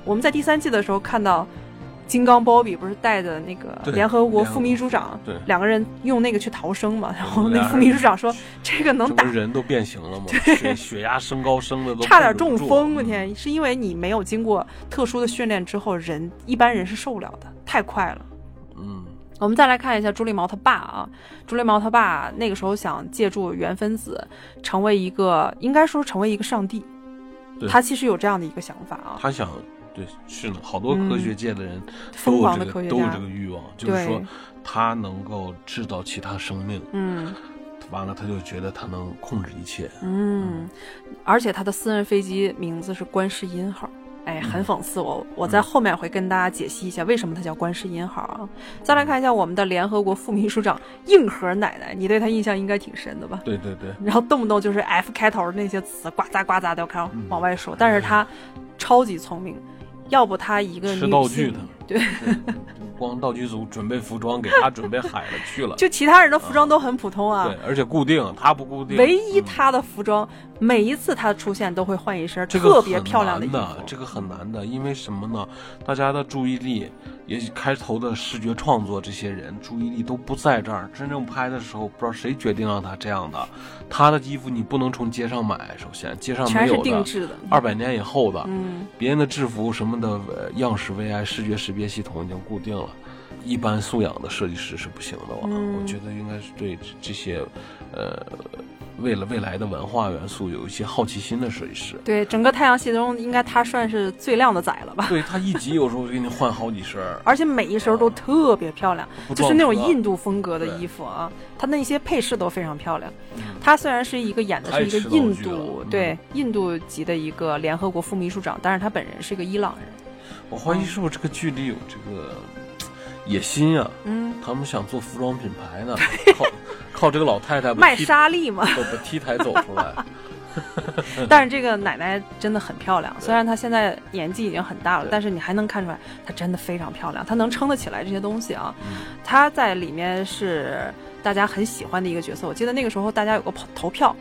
我们在第三季的时候看到，金刚鲍比不是带着那个联合国副秘书长，对。两个人用那个去逃生嘛，然后那副秘书长说这个能打这人都变形了吗？血血压升高升的都差点中风，我天！是因为你没有经过特殊的训练之后，人一般人是受不了的，太快了。嗯，我们再来看一下朱莉毛他爸啊，朱莉毛他爸那个时候想借助原分子成为一个，应该说成为一个上帝，他其实有这样的一个想法啊，他想，对，是呢，好多科学界的人都疯狂有这个都有这个欲望，就是说他能够制造其他生命，嗯完了他就觉得他能控制一切。嗯，而且他的私人飞机名字是观世音号。哎，很讽刺我，我在后面会跟大家解析一下为什么它叫观世音号啊。再来看一下我们的联合国副秘书长硬核奶奶，你对她印象应该挺深的吧？对对对，然后动不动就是 F 开头的那些词，呱嗒呱嗒都要开始嗯往外说。但是她超级聪明，要不他一个吃道具的，对，光道具组准备服装给他准备海了去了。就其他人的服装都很普通啊对，，而且固定，他不固定。唯一嗯她的服装，每一次他出现都会换一身特别漂亮的衣服。难的，这个很难的，因为什么呢？大家的注意力，也许开头的视觉创作，这些人注意力都不在这儿。真正拍的时候，不知道谁决定让他这样的。他的衣服你不能从街上买，首先街上没有的，定制的，二百年以后的，嗯，别人的制服什么的，呃，样式 VI 视觉识别系统已经固定了。一般素养的设计师是不行的，我、嗯我觉得应该是对这这些，呃，为了未来的文化元素有一些好奇心的设计师。对，整个太阳系中应该他算是最靓的仔了吧？对他一集有时候给你换好几身，而且每一身都特别漂亮，不就是那种印度风格的衣服啊，他那些配饰都非常漂亮。嗯他虽然是一个演的是一个印度对印度籍的一个联合国副秘书长，但是他本人是一个伊朗人。我怀疑是不是这个剧里有这个野心啊？嗯，他们想做服装品牌呢，靠靠这个老太太卖纱丽嘛。把把 T 台走出来。但是这个奶奶真的很漂亮，虽然她现在年纪已经很大了，但是你还能看出来她真的非常漂亮，她能撑得起来这些东西啊。嗯她在里面是大家很喜欢的一个角色。我记得那个时候大家有个投投票，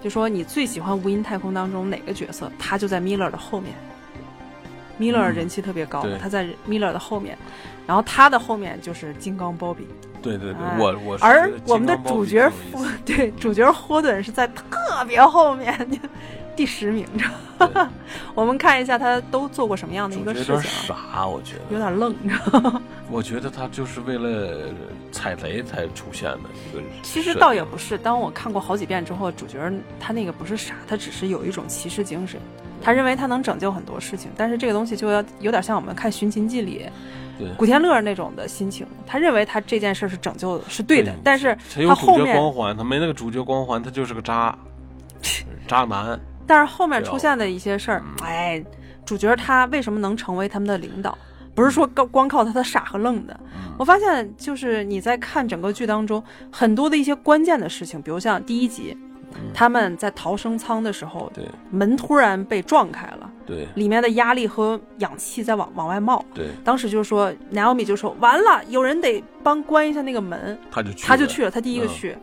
就说你最喜欢无垠太空当中哪个角色，她就在米勒的后面。米勒嗯人气特别高，对他在米勒的后面，然后他的后面就是金刚鲍比，对对对哎，我我是而我们的主角包比较有霍对主角霍顿是在特别后面，第十名。对 我们看一下他都做过什么样的一个事情啊，傻，我觉得，有点愣。你知道吗我觉得他就是为了踩雷才出现的一个 设定。其实倒也不是，当我看过好几遍之后，主角他那个不是傻，他只是有一种骑士精神，他认为他能拯救很多事情。但是这个东西就要有点像我们看《寻秦记》里对古天乐那种的心情，他认为他这件事是拯救的，是对的，但是他后面光环，他没那个主角光环，他就是个渣 渣男。但是后面出现的一些事儿嗯，哎，主角他为什么能成为他们的领导？不是说光光靠他的傻和愣的。嗯我发现就是你在看整个剧当中很多的一些关键的事情，比如像第一集，他们在逃生舱的时候，对。门突然被撞开了，对。里面的压力和氧气在往往外冒。对，当时就说 Naomi 就说完了，有人得帮关一下那个门，他就去了。他就去了，他第一个嗯。去，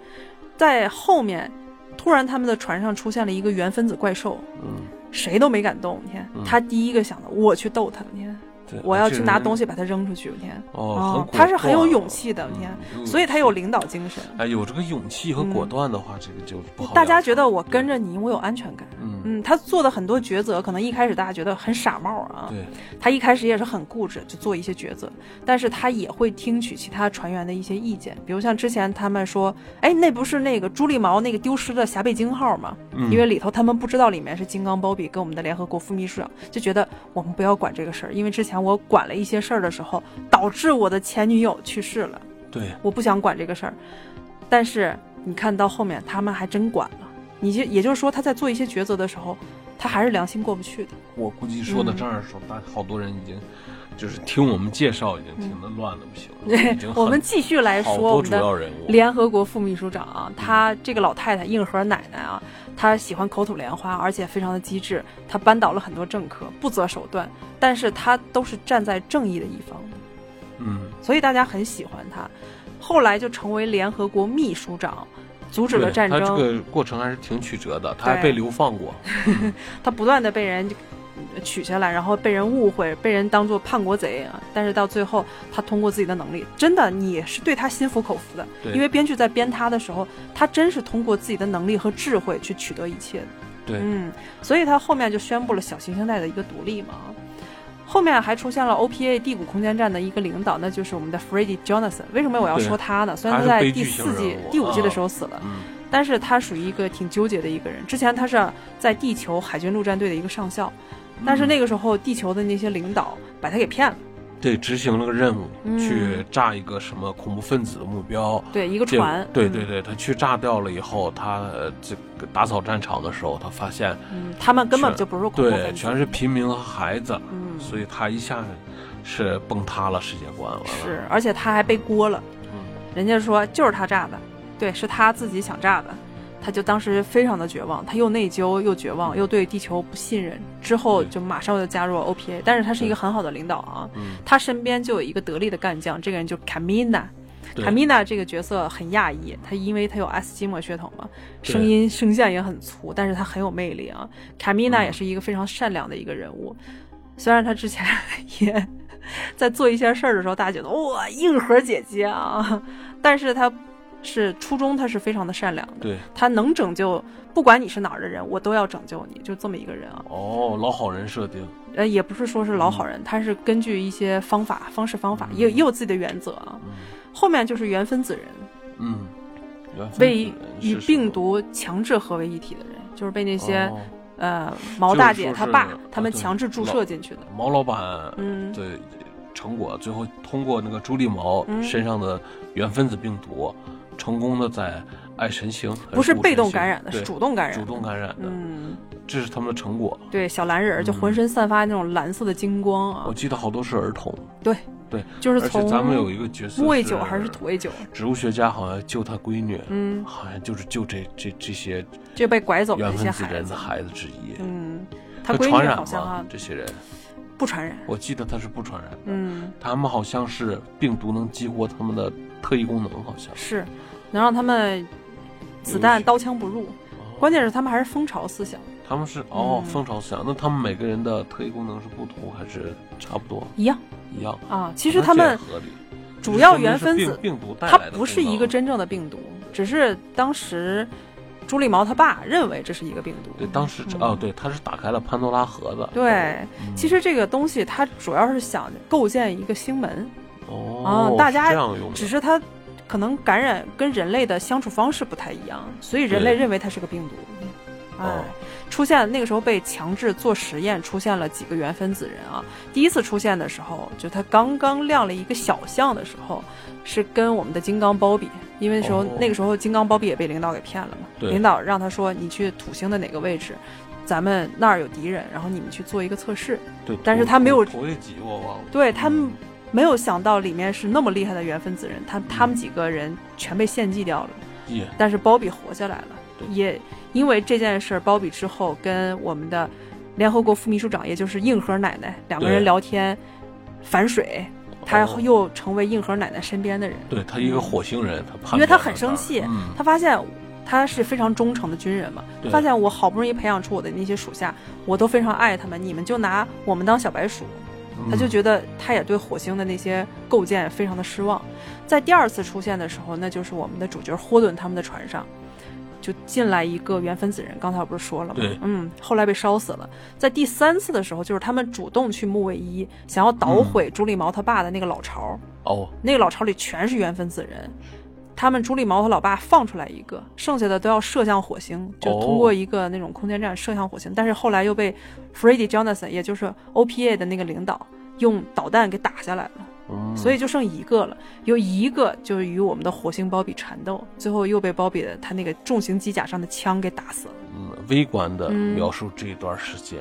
在后面，突然他们的船上出现了一个原分子怪兽，嗯，谁都没敢动。你看，嗯。他第一个想的，我去逗他。你看，对我要去拿东西把它扔出去，我天！哦，他是很有勇气的，我天！嗯所以他有领导精神。哎，有这个勇气和果断的话，这个就不好。大家觉得我跟着你，我有安全感。嗯，嗯，他做的很多抉择，可能一开始大家觉得很傻帽啊。对，他一开始也是很固执，就做一些抉择，但是他也会听取其他船员的一些意见，比如像之前他们说，哎，那不是那个朱莉毛那个丢失的霞贝鲸号吗？嗯因为里头他们不知道里面是金刚包比跟我们的联合国副秘书长，就觉得我们不要管这个事儿，因为之前我管了一些事儿的时候，导致我的前女友去世了，对，我不想管这个事儿。但是你看到后面，他们还真管了。你就也就是说，他在做一些抉择的时候，他还是良心过不去的。我估计说到这儿的时候，大好多人已经就是听我们介绍，已经听得乱的不行了。已对 我们继续来说我们的。联合国副秘书长啊，他这个老太太硬核奶奶啊，她喜欢口吐莲花，而且非常的机智，他扳倒了很多政客，不择手段，但是他都是站在正义的一方，嗯，所以大家很喜欢他。后来就成为联合国秘书长，阻止了战争。他这个过程还是挺曲折的，他还被流放过。他不断的被人取下来，然后被人误会，被人当做叛国贼啊。但是到最后，他通过自己的能力，真的你是对他心服口服的，对因为编剧在编他的时候，他真是通过自己的能力和智慧去取得一切的。对，嗯，所以他后面就宣布了小行星带的一个独立嘛。后面还出现了 OPA 地谷空间站的一个领导，那就是我们的 Freddie Jonathan。为什么我要说他呢？虽然他在第四季、第五季的啊时候死了，嗯，但是他属于一个挺纠结的一个人。之前他是在地球海军陆战队的一个上校，但是那个时候地球的那些领导把他给骗了，对执行了个任务，嗯。去炸一个什么恐怖分子的目标。对一个船，嗯对对对，他去炸掉了以后，他呃这个打扫战场的时候，他发现嗯，他们根本就不是恐怖分对，全是平民和孩子，嗯，所以他一下是崩塌了世界观，完了。是，而且他还背锅了，嗯。人家说就是他炸的，对，是他自己想炸的。他就当时非常的绝望，他又内疚又绝望，又对地球不信任，之后就马上就加入了 OPA。但是他是一个很好的领导啊，嗯，他身边就有一个得力的干将，这个人就卡米娜。卡米娜这个角色很亚裔，她因为她有爱斯基摩血统嘛，声音声线也很粗，但是她很有魅力啊。卡米娜嗯也是一个非常善良的一个人物，虽然她之前 也在做一些事儿的时候，大家觉得哇硬核姐姐啊，但是她是初衷，他是非常的善良的，对，他能拯救，不管你是哪儿的人，我都要拯救你，就这么一个人啊。哦，老好人设定，呃，也不是说是老好人，他是根据一些方法、方式、方法，嗯。也有也有自己的原则啊。嗯。后面就是原分子人，嗯，原分为子人与病毒强制合为一体的人，就是被那些、哦。呃毛大姐就是说她爸他们强制注射进去的。毛老板嗯，对成果，最后通过那个朱莉毛嗯。身上的原分子病毒，成功的在爱神星还不是被动感染的，是主动感染。主动感染的，嗯，这是他们的成果。对，小蓝人儿就浑身散发那种蓝色的金光啊我，记得好多是儿童，对，对，就是从咱们有一个角色木卫九还是土卫九，植物学家，好像救他闺女，嗯，好像就是救这这这些就被拐走的原那些孩子人的。孩子之一。嗯，他会闺女传染吗好像啊？这些人，不传染。我记得他是不传染的。嗯，他们好像是病毒能激活他们的特异功能，好像。是能让他们子弹刀枪不入。哦关键是他们还是蜂巢思想他们是哦，嗯蜂巢思想。那他们每个人的特异功能是不同还是差不多一样一样？啊。其实他们合理。主要原分子病病毒带它来的不是一个真正的病毒，只是当时朱莉毛他爸认为这是一个病毒。对，当时嗯哦，对，他是打开了潘多拉盒子。对，嗯其实这个东西它主要是想构建一个星门，哦，大家只是它可能感染跟人类的相处方式不太一样，所以人类认为它是个病毒。哎哦，出现那个时候被强制做实验，出现了几个原分子人啊。第一次出现的时候，就它刚刚亮了一个小象的时候，是跟我们的金刚包比，因为那时候、哦那个时候金刚包比也被领导给骗了嘛。对领导让他说你去土星的哪个位置，咱们那儿有敌人，然后你们去做一个测试。对，但是他没有我忘了。对他们没有想到里面是那么厉害的原分子人，他他们几个人全被献祭掉了。耶，但是包比活下来了，对。也因为这件事儿，包比之后跟我们的联合国副秘书长，也就是硬核奶奶两个人聊天反水，他哦又成为硬核奶奶身边的人，对他一个火星人，他怕因为他很生气嗯，他发现。他是非常忠诚的军人嘛，对。发现我好不容易培养出我的那些属下，我都非常爱他们，你们就拿我们当小白鼠，他就觉得他也对火星的那些构建非常的失望。在第二次出现的时候，那就是我们的主角霍顿他们的船上。就进来一个原分子人，刚才我不是说了吗？对，嗯，后来被烧死了。在第三次的时候，就是他们主动去木卫一，想要捣毁朱利毛他爸的那个老巢。哦，那个老巢里全是原分子人，他们朱利毛和老爸放出来一个，剩下的都要射向火星，就通过一个那种空间站射向火星。但是后来又被 Freddie Jonathan，也就是 OPA 的那个领导，用导弹给打下来了。所以就剩一个了，有一个就是与我们的火星鲍比缠斗，最后又被鲍比的他那个重型机甲上的枪给打死了。嗯，微观的描述这一段时间。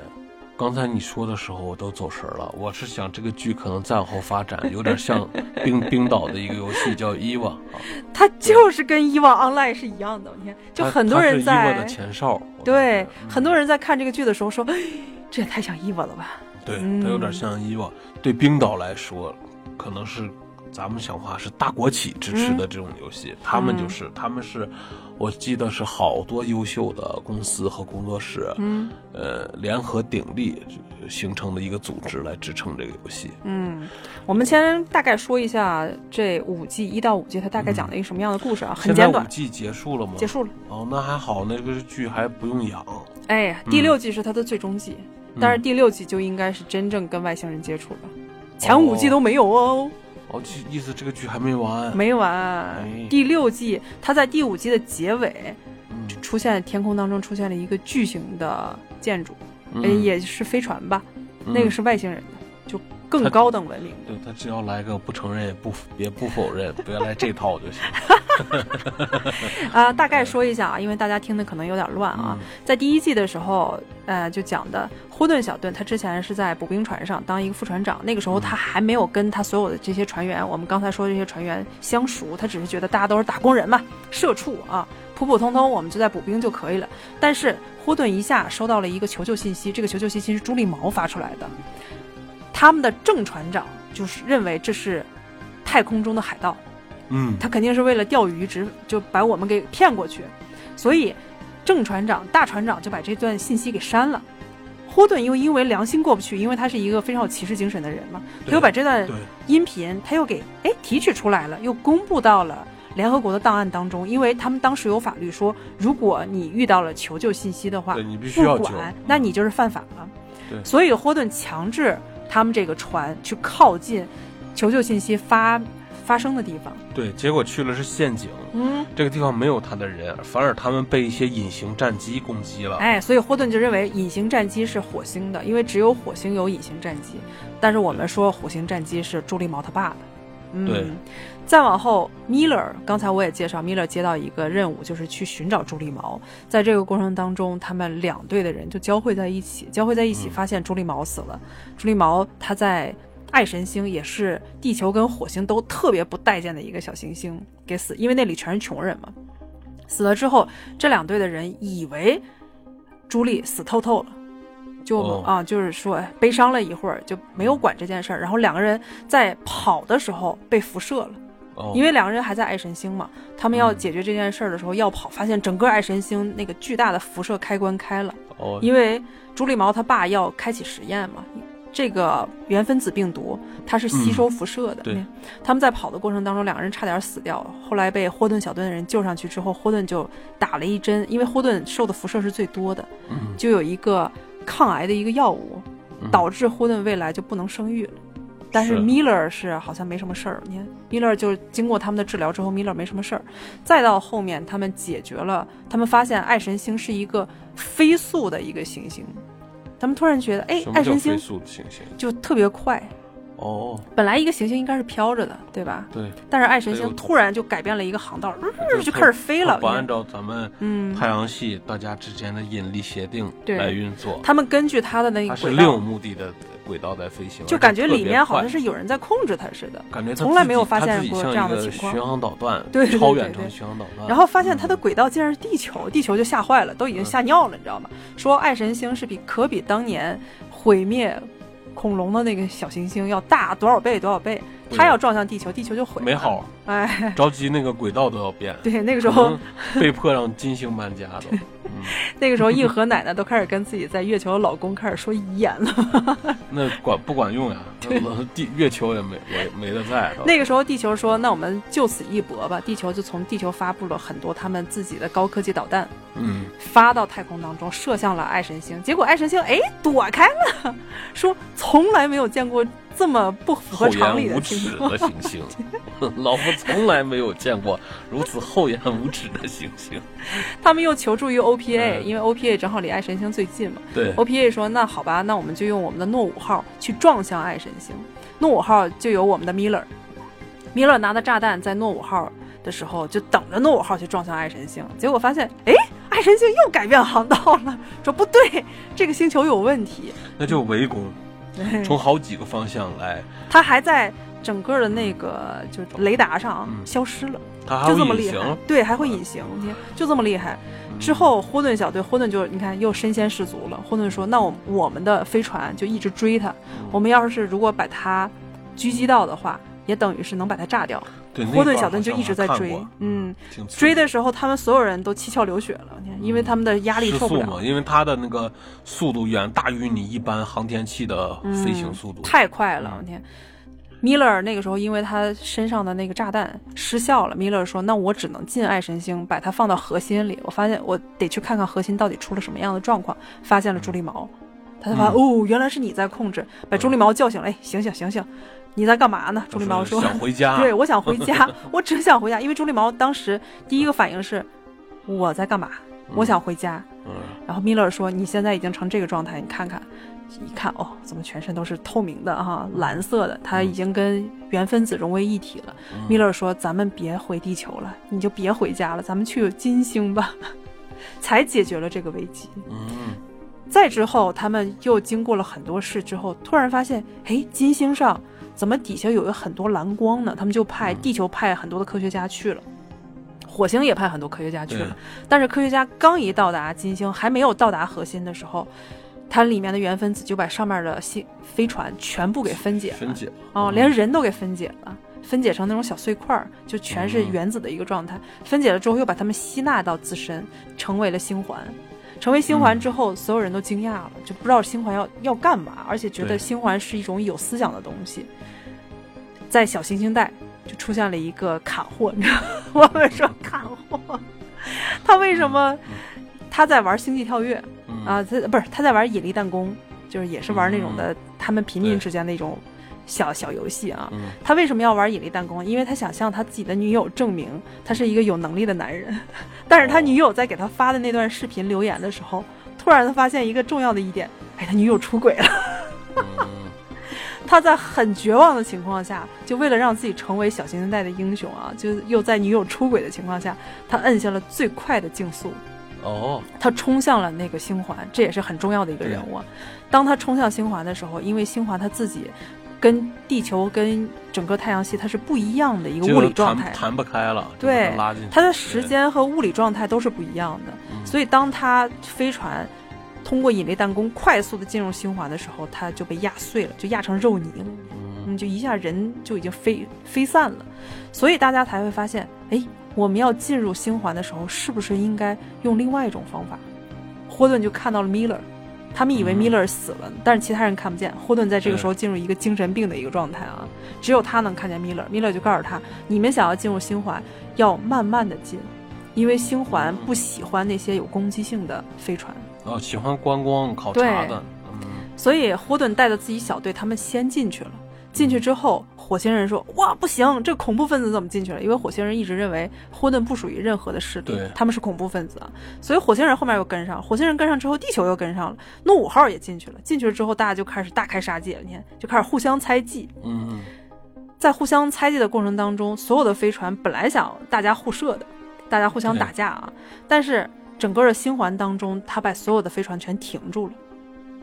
刚才你说的时候，我都走神了。我是想这个剧可能再往后发展，有点像冰 冰岛的一个游戏叫《伊娃》，它就是跟《伊娃 Online》是一样的。你看，就很多人在的前哨。对，很多人在看这个剧的时候说，这也太像《伊娃》了吧？对，它有点像《伊娃》。对冰岛来说。可能是咱们想法是大国企支持的这种游戏，他们就是他们是，我记得是好多优秀的公司和工作室，嗯，呃，联合鼎力形成的一个组织来支撑这个游戏。嗯，我们先大概说一下这五季一到五季它大概讲了一个什么样的故事啊？很简短。五季结束了吗？结束了。哦，那还好，那个剧还不用养。哎，第六季是它的最终季，但是第六季就应该是真正跟外星人接触了。前五季都没有哦，哦，意思这个剧还没完，没完。第六季，它在第五季的结尾，出现天空当中出现了一个巨型的建筑，也是飞船吧？那个是外星人的，就更高等文明。对他只要来个不承认也不也不否认，不要来这套就行。啊，大概说一下啊，因为大家听的可能有点乱啊。在第一季的时候，呃，就讲的霍顿小顿，他之前是在捕兵船上当一个副船长，那个时候他还没有跟他所有的这些船员，我们刚才说的这些船员相熟，他只是觉得大家都是打工人嘛，社畜啊，普普通通，我们就在捕兵就可以了。但是霍顿一下收到了一个求救信息，这个求救信息是朱利毛发出来的，他们的正船长就是认为这是太空中的海盗。嗯，他肯定是为了钓鱼，只就把我们给骗过去，所以正船长、大船长就把这段信息给删了。霍顿又因为良心过不去，因为他是一个非常有骑士精神的人嘛，他又把这段音频他又给哎提取出来了，又公布到了联合国的档案当中。因为他们当时有法律说，如果你遇到了求救信息的话，你必须要管，那你就是犯法了。对，所以霍顿强制他们这个船去靠近求救信息发。发生的地方，对，结果去了是陷阱。嗯，这个地方没有他的人，反而他们被一些隐形战机攻击了。哎，所以霍顿就认为隐形战机是火星的，因为只有火星有隐形战机。但是我们说火星战机是朱利毛他爸的。对，再往后，，Miller，，刚才我也介绍，，Miller 接到一个任务，就是去寻找朱利毛。在这个过程当中，他们两队的人就交汇在一起，交汇在一起，发现朱利毛死了。朱利毛他在。爱神星也是地球跟火星都特别不待见的一个小行星，给死，因为那里全是穷人嘛。死了之后，这两队的人以为朱莉死透透了，就啊，就是说悲伤了一会儿，就没有管这件事儿。然后两个人在跑的时候被辐射了，因为两个人还在爱神星嘛，他们要解决这件事儿的时候要跑，发现整个爱神星那个巨大的辐射开关开了，因为朱莉毛他爸要开启实验嘛。这个原分子病毒，它是吸收辐射的。对，他们在跑的过程当中，两个人差点死掉了。后来被霍顿小队的人救上去之后，霍顿就打了一针，因为霍顿受的辐射是最多的，就有一个抗癌的一个药物，导致霍顿未来就不能生育了。但是米勒是好像没什么事儿。你看，米勒就经过他们的治疗之后，米勒没什么事儿。再到后面，他们解决了，他们发现爱神星是一个飞速的一个行星。他们突然觉得，哎，爱神星就特别快，哦，本来一个行星应该是飘着的，对吧？对。但是爱神星突然就改变了一个航道，就开始飞了。不按照咱们嗯太阳系大家之间的引力协定来运作。他们根据它的那个是另有目的的轨道在飞行，就感觉里面好像是有人在控制它似的，感觉从来没有发现过这样的情况。巡航导弹，对超远程巡航导弹。然后发现它的轨道竟然是地球，地球就吓坏了，都已经吓尿了，你知道吗？说爱神星是比可比当年。毁灭恐龙的那个小行星要大多少倍多少倍？对他要撞向地球，地球就毁了。没好，哎，着急那个轨道都要变，对，那个时候被迫让金星搬家了。嗯，那个时候硬核奶奶都开始跟自己在月球的老公开始说遗言了。那管不管用呀？那地月球也没没没得在。那个时候地球说：“那我们就此一搏吧。”地球就从地球发布了很多他们自己的高科技导弹，嗯，发到太空当中，射向了爱神星。结果爱神星哎躲开了，说从来没有见过这么不符合常理的颜无耻。的行星，老夫从来没有见过如此厚颜无耻的行星。他们又求助于 OPA，、嗯因为 OPA 正好离爱神星最近嘛。对，OPA 说：“那好吧，那我们就用我们的诺五号去撞向爱神星。诺五号就有我们的 Miller，Miller 拿的炸弹在诺五号的时候就等着诺五号去撞向爱神星，结果发现，哎，爱神星又改变航道了，说不对，这个星球有问题。那就围攻，从好几个方向来，它还在整个的那个就是雷达上嗯消失了，它还就会隐形这么厉害。，对，还会隐形，天，就这么厉害。嗯之后，霍顿小队，霍顿就你看又身先士卒了。霍顿说：“那我我们的飞船就一直追他，嗯我们要是如果把他狙击到的话，也等于是能把它炸掉。对，那霍顿小队就一直在追嗯，追的时候他们所有人都七窍流血了，因为他们的压力受不了因为它的那个速度远大于你一般航天器的飞行速度。嗯太快了，嗯我天！米勒尔那个时候，因为他身上的那个炸弹失效了，米勒尔说：“那我只能进爱神星，把它放到核心里。我发现我得去看看核心到底出了什么样的状况。”发现了朱莉毛，他才发现、嗯哦，原来是你在控制，把朱莉毛叫醒了。哎，醒醒醒醒，你在干嘛呢？朱莉毛说：“想回家，对，我想回家，我只想回家。因为朱莉毛当时第一个反应是我在干嘛？我想回家。嗯，然后米勒说：“你现在已经成这个状态，你看看，一看哦，怎么全身都是透明的哈，蓝色的，它已经跟原分子融为一体了。嗯米勒说：“咱们别回地球了，你就别回家了，咱们去金星吧。”才解决了这个危机。嗯，再之后，他们又经过了很多事之后，突然发现，哎，金星上怎么底下有很多蓝光呢？他们就派嗯地球派很多的科学家去了，火星也派很多科学家去了。但是科学家刚一到达金星，还没有到达核心的时候，它里面的原分子就把上面的星飞船全部给分解了，分解哦，连人都给分解了。分解成那种小碎块儿，就全是嗯原子的一个状态。分解了之后，又把它们吸纳到自身，成为了星环。成为星环之后，所有人都惊讶了，就不知道星环要要干嘛，而且觉得星环是一种有思想的东西。在小行星带就出现了一个砍货，你知道吗？我们说砍货，他为什么他在玩星际跳跃嗯啊？他不是他在玩引力弹弓，就是也是玩那种的他们平民之间的一种小小游戏啊。嗯他为什么要玩引力弹弓？因为他想向他自己的女友证明他是一个有能力的男人。但是他哦女友在给他发的那段视频留言的时候，突然他发现一个重要的一点，哎，他女友出轨了。嗯他在很绝望的情况下，就为了让自己成为小行星带的英雄啊，就又在女友出轨的情况下，他摁下了最快的竞速，哦，他冲向了那个星环，这也是很重要的一个人物啊。当他冲向星环的时候，因为星环他自己跟地球跟整个太阳系它是不一样的一个物理状态，弹弹不开了，对把它拉进去。它的时间和物理状态都是不一样的。嗯。所以当他飞船通过引力弹弓快速的进入星环的时候，它就被压碎了，就压成肉泥了。嗯嗯，就一下人就已经飞飞散了，所以大家才会发现，哎，我们要进入星环的时候，是不是应该用另外一种方法？霍顿就看到了米勒，他们以为嗯米勒死了，但是其他人看不见。霍顿在这个时候进入一个精神病的一个状态啊，只有他能看见米勒。米勒就告诉他，你们想要进入星环，要慢慢的进，因为星环不喜欢那些有攻击性的飞船。哦，喜欢观光考察的，嗯所以霍顿带着自己小队，他们先进去了。进去之后，火星人说：“哇，不行，这恐怖分子怎么进去了？”因为火星人一直认为霍顿不属于任何的势力，他们是恐怖分子啊。所以火星人后面又跟上，火星人跟上之后，地球又跟上了，诺五号也进去了。进去了之后，大家就开始大开杀戒了，你看，就开始互相猜忌。嗯在互相猜忌的过程当中，所有的飞船本来想大家互射的，大家互相打架啊，但是整个的星环当中，他把所有的飞船全停住了。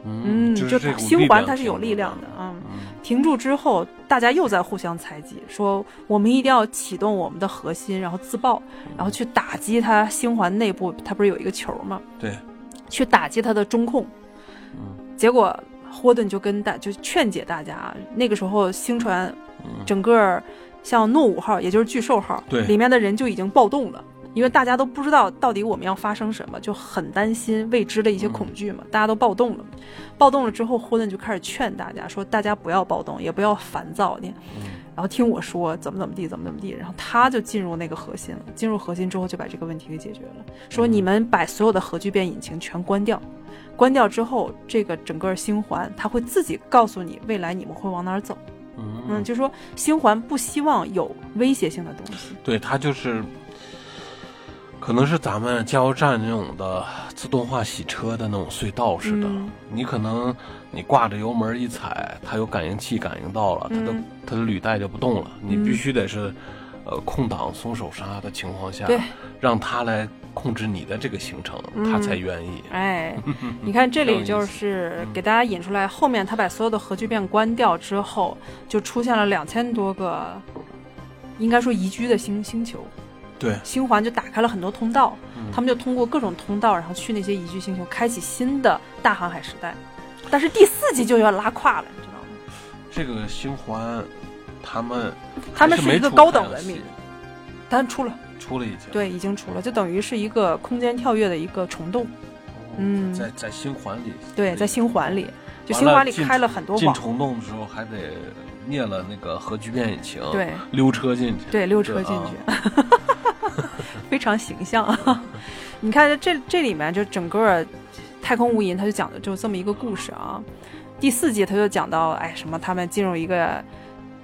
嗯，就就是星环它是有力量的，啊。嗯停住之后，大家又在互相猜忌，说我们一定要启动我们的核心，然后自爆，然后去打击它星环内部，它不是有一个球吗？对，去打击它的中控。嗯结果霍顿就跟大就劝解大家，那个时候星船整个像诺五号，也就是巨兽号，对里面的人就已经暴动了。因为大家都不知道到底我们要发生什么，就很担心未知的一些恐惧嘛，大家都暴动了。暴动了之后，霍顿就开始劝大家说：“大家不要暴动，也不要烦躁，你，然后听我说怎么怎么地，怎么怎么地。”然后他就进入那个核心了，进入核心之后就把这个问题给解决了，说：“你们把所有的核聚变引擎全关掉，关掉之后，这个整个星环它会自己告诉你未来你们会往哪儿走。”嗯嗯，就说星环不希望有威胁性的东西。对，它就是，可能是咱们加油站那种的自动化洗车的那种隧道似的。嗯你可能你挂着油门一踩，它有感应器感应到了，它的、嗯它的履带就不动了。你嗯必须得是，呃，空挡松手刹的情况下，对，让它来控制你的这个行程，嗯它才愿意。哎，你看这里就是给大家引出来，后面他把所有的核聚变关掉之后，就出现了两千多个，应该说宜居的星星球，对，星环就打开了很多通道，嗯。他们就通过各种通道，然后去那些宜居星球，开启新的大航海时代。但是第四季就要拉胯了，你知道吗？这个星环，他们他们还是一个高等文明，但出了，出了已经。对，已经出了，就等于是一个空间跳跃的一个虫洞。哦嗯。在在星环里，对，在星环里，就星环里开了很多进网，虫洞的时候还得灭了那个核聚变引擎，对，溜车进去，对，溜车这进啊去，非常形象啊！你看这这里面就整个太空无垠，他就讲的就这么一个故事啊。第四季他就讲到，哎，什么他们进入一个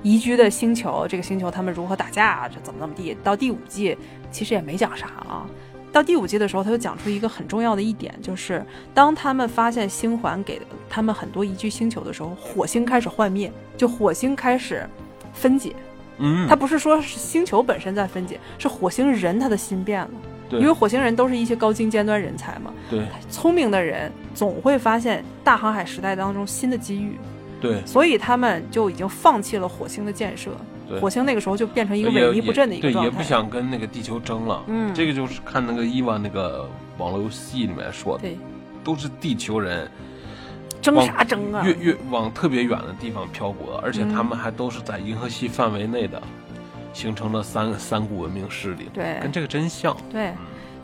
宜居的星球，这个星球他们如何打架啊，这怎么怎么地。到第五季其实也没讲啥啊。到第五季的时候，他就讲出一个很重要的一点，就是当他们发现星环给他们很多宜居星球的时候，火星开始幻灭，就火星开始分解。嗯，它不是说是星球本身在分解，是火星人他的心变了。对。因为火星人都是一些高精尖端人才嘛，对。聪明的人总会发现大航海时代当中新的机遇，对。所以他们就已经放弃了火星的建设。对，火星那个时候就变成一个萎靡不振的一个对，状态。也不想跟那个地球争了。嗯。这个就是看那个伊万那个网络游戏里面说的，对。都是地球人争啥争啊？越越往特别远的地方漂泊，而且嗯他们还都是在银河系范围内的，形成了三三股文明势力，对跟这个真像。对嗯，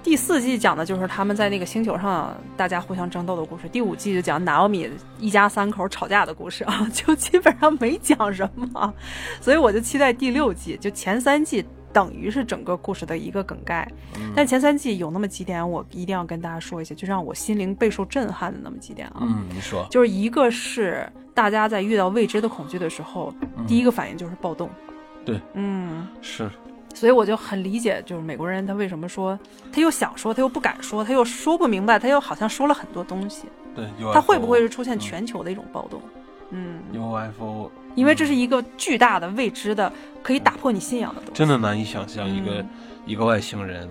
第四季讲的就是他们在那个星球上大家互相争斗的故事，第五季就讲拿奥米一家三口吵架的故事啊，就基本上没讲什么，所以我就期待第六季，就前三季等于是整个故事的一个梗概，嗯。但前三季有那么几点我一定要跟大家说一下，就让我心灵备受震撼的那么几点啊，嗯，你说，就是一个是大家在遇到未知的恐惧的时候，第一个反应就是暴动，对，嗯。是。所以我就很理解，就是美国人他为什么说，他又想说，他又不敢说，他又说不明白，他又好像说了很多东西，对，他会不会是出现全球的一种暴动？嗯，UFO？因为这是一个巨大的未知的，可以打破你信仰的东西。真的难以想象一个、嗯一个外星人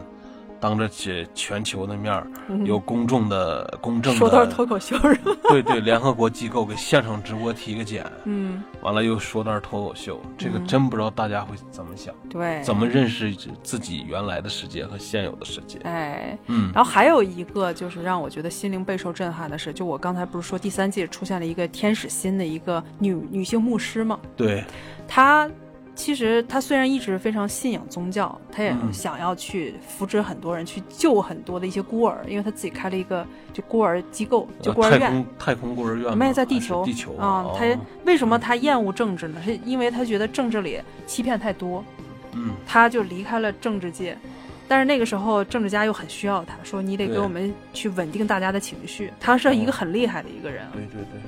当着全全球的面儿，嗯有公众的公正说段的，脱口秀是吧？对对，联合国机构给现场直播体个检，嗯，完了又说段脱口秀，这个嗯真不知道大家会怎么想，对，怎么认识自己原来的世界和现有的世界。哎，嗯，然后还有一个就是让我觉得心灵备受震撼的是，就我刚才不是说第三季出现了一个天使心的一个女女性牧师吗？对，她其实他虽然一直非常信仰宗教，他也嗯想要去扶植很多人，去救很多的一些孤儿，因为他自己开了一个就孤儿机构，就孤儿院。呃太空太空孤儿院吗，没有在地球地球啊，哦她为什么他厌恶政治呢？是因为他觉得政治里欺骗太多，嗯，他就离开了政治界。但是那个时候，政治家又很需要他，说你得给我们去稳定大家的情绪。他是一个很厉害的一个人，对对对，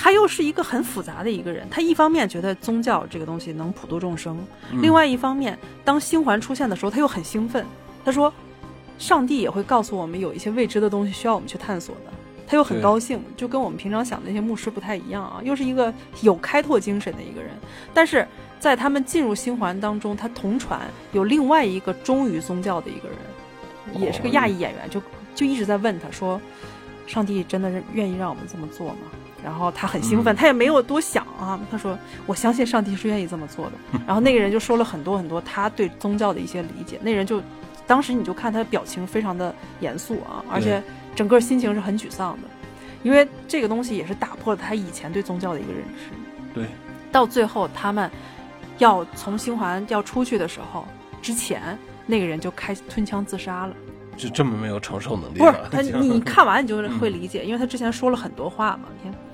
他又是一个很复杂的一个人。他一方面觉得宗教这个东西能普度众生，嗯另外一方面，当星环出现的时候，他又很兴奋。他说，上帝也会告诉我们有一些未知的东西需要我们去探索的。他又很高兴，就跟我们平常想的那些牧师不太一样啊，又是一个有开拓精神的一个人。但是在他们进入星环当中，他同船有另外一个忠于宗教的一个人，也是个亚裔演员，就就一直在问他说：“上帝真的是愿意让我们这么做吗？”然后他很兴奋，嗯他也没有多想啊，他说：“我相信上帝是愿意这么做的。”然后那个人就说了很多很多他对宗教的一些理解，那人就当时你就看他的表情非常的严肃啊，而且整个心情是很沮丧的，因为这个东西也是打破了他以前对宗教的一个认知。对，到最后他们要从星环要出去的时候，之前那个人就开吞枪自杀了。就这么没有承受能力不是？他，你看完你就会理解，因为他之前说了很多话嘛，你看，嗯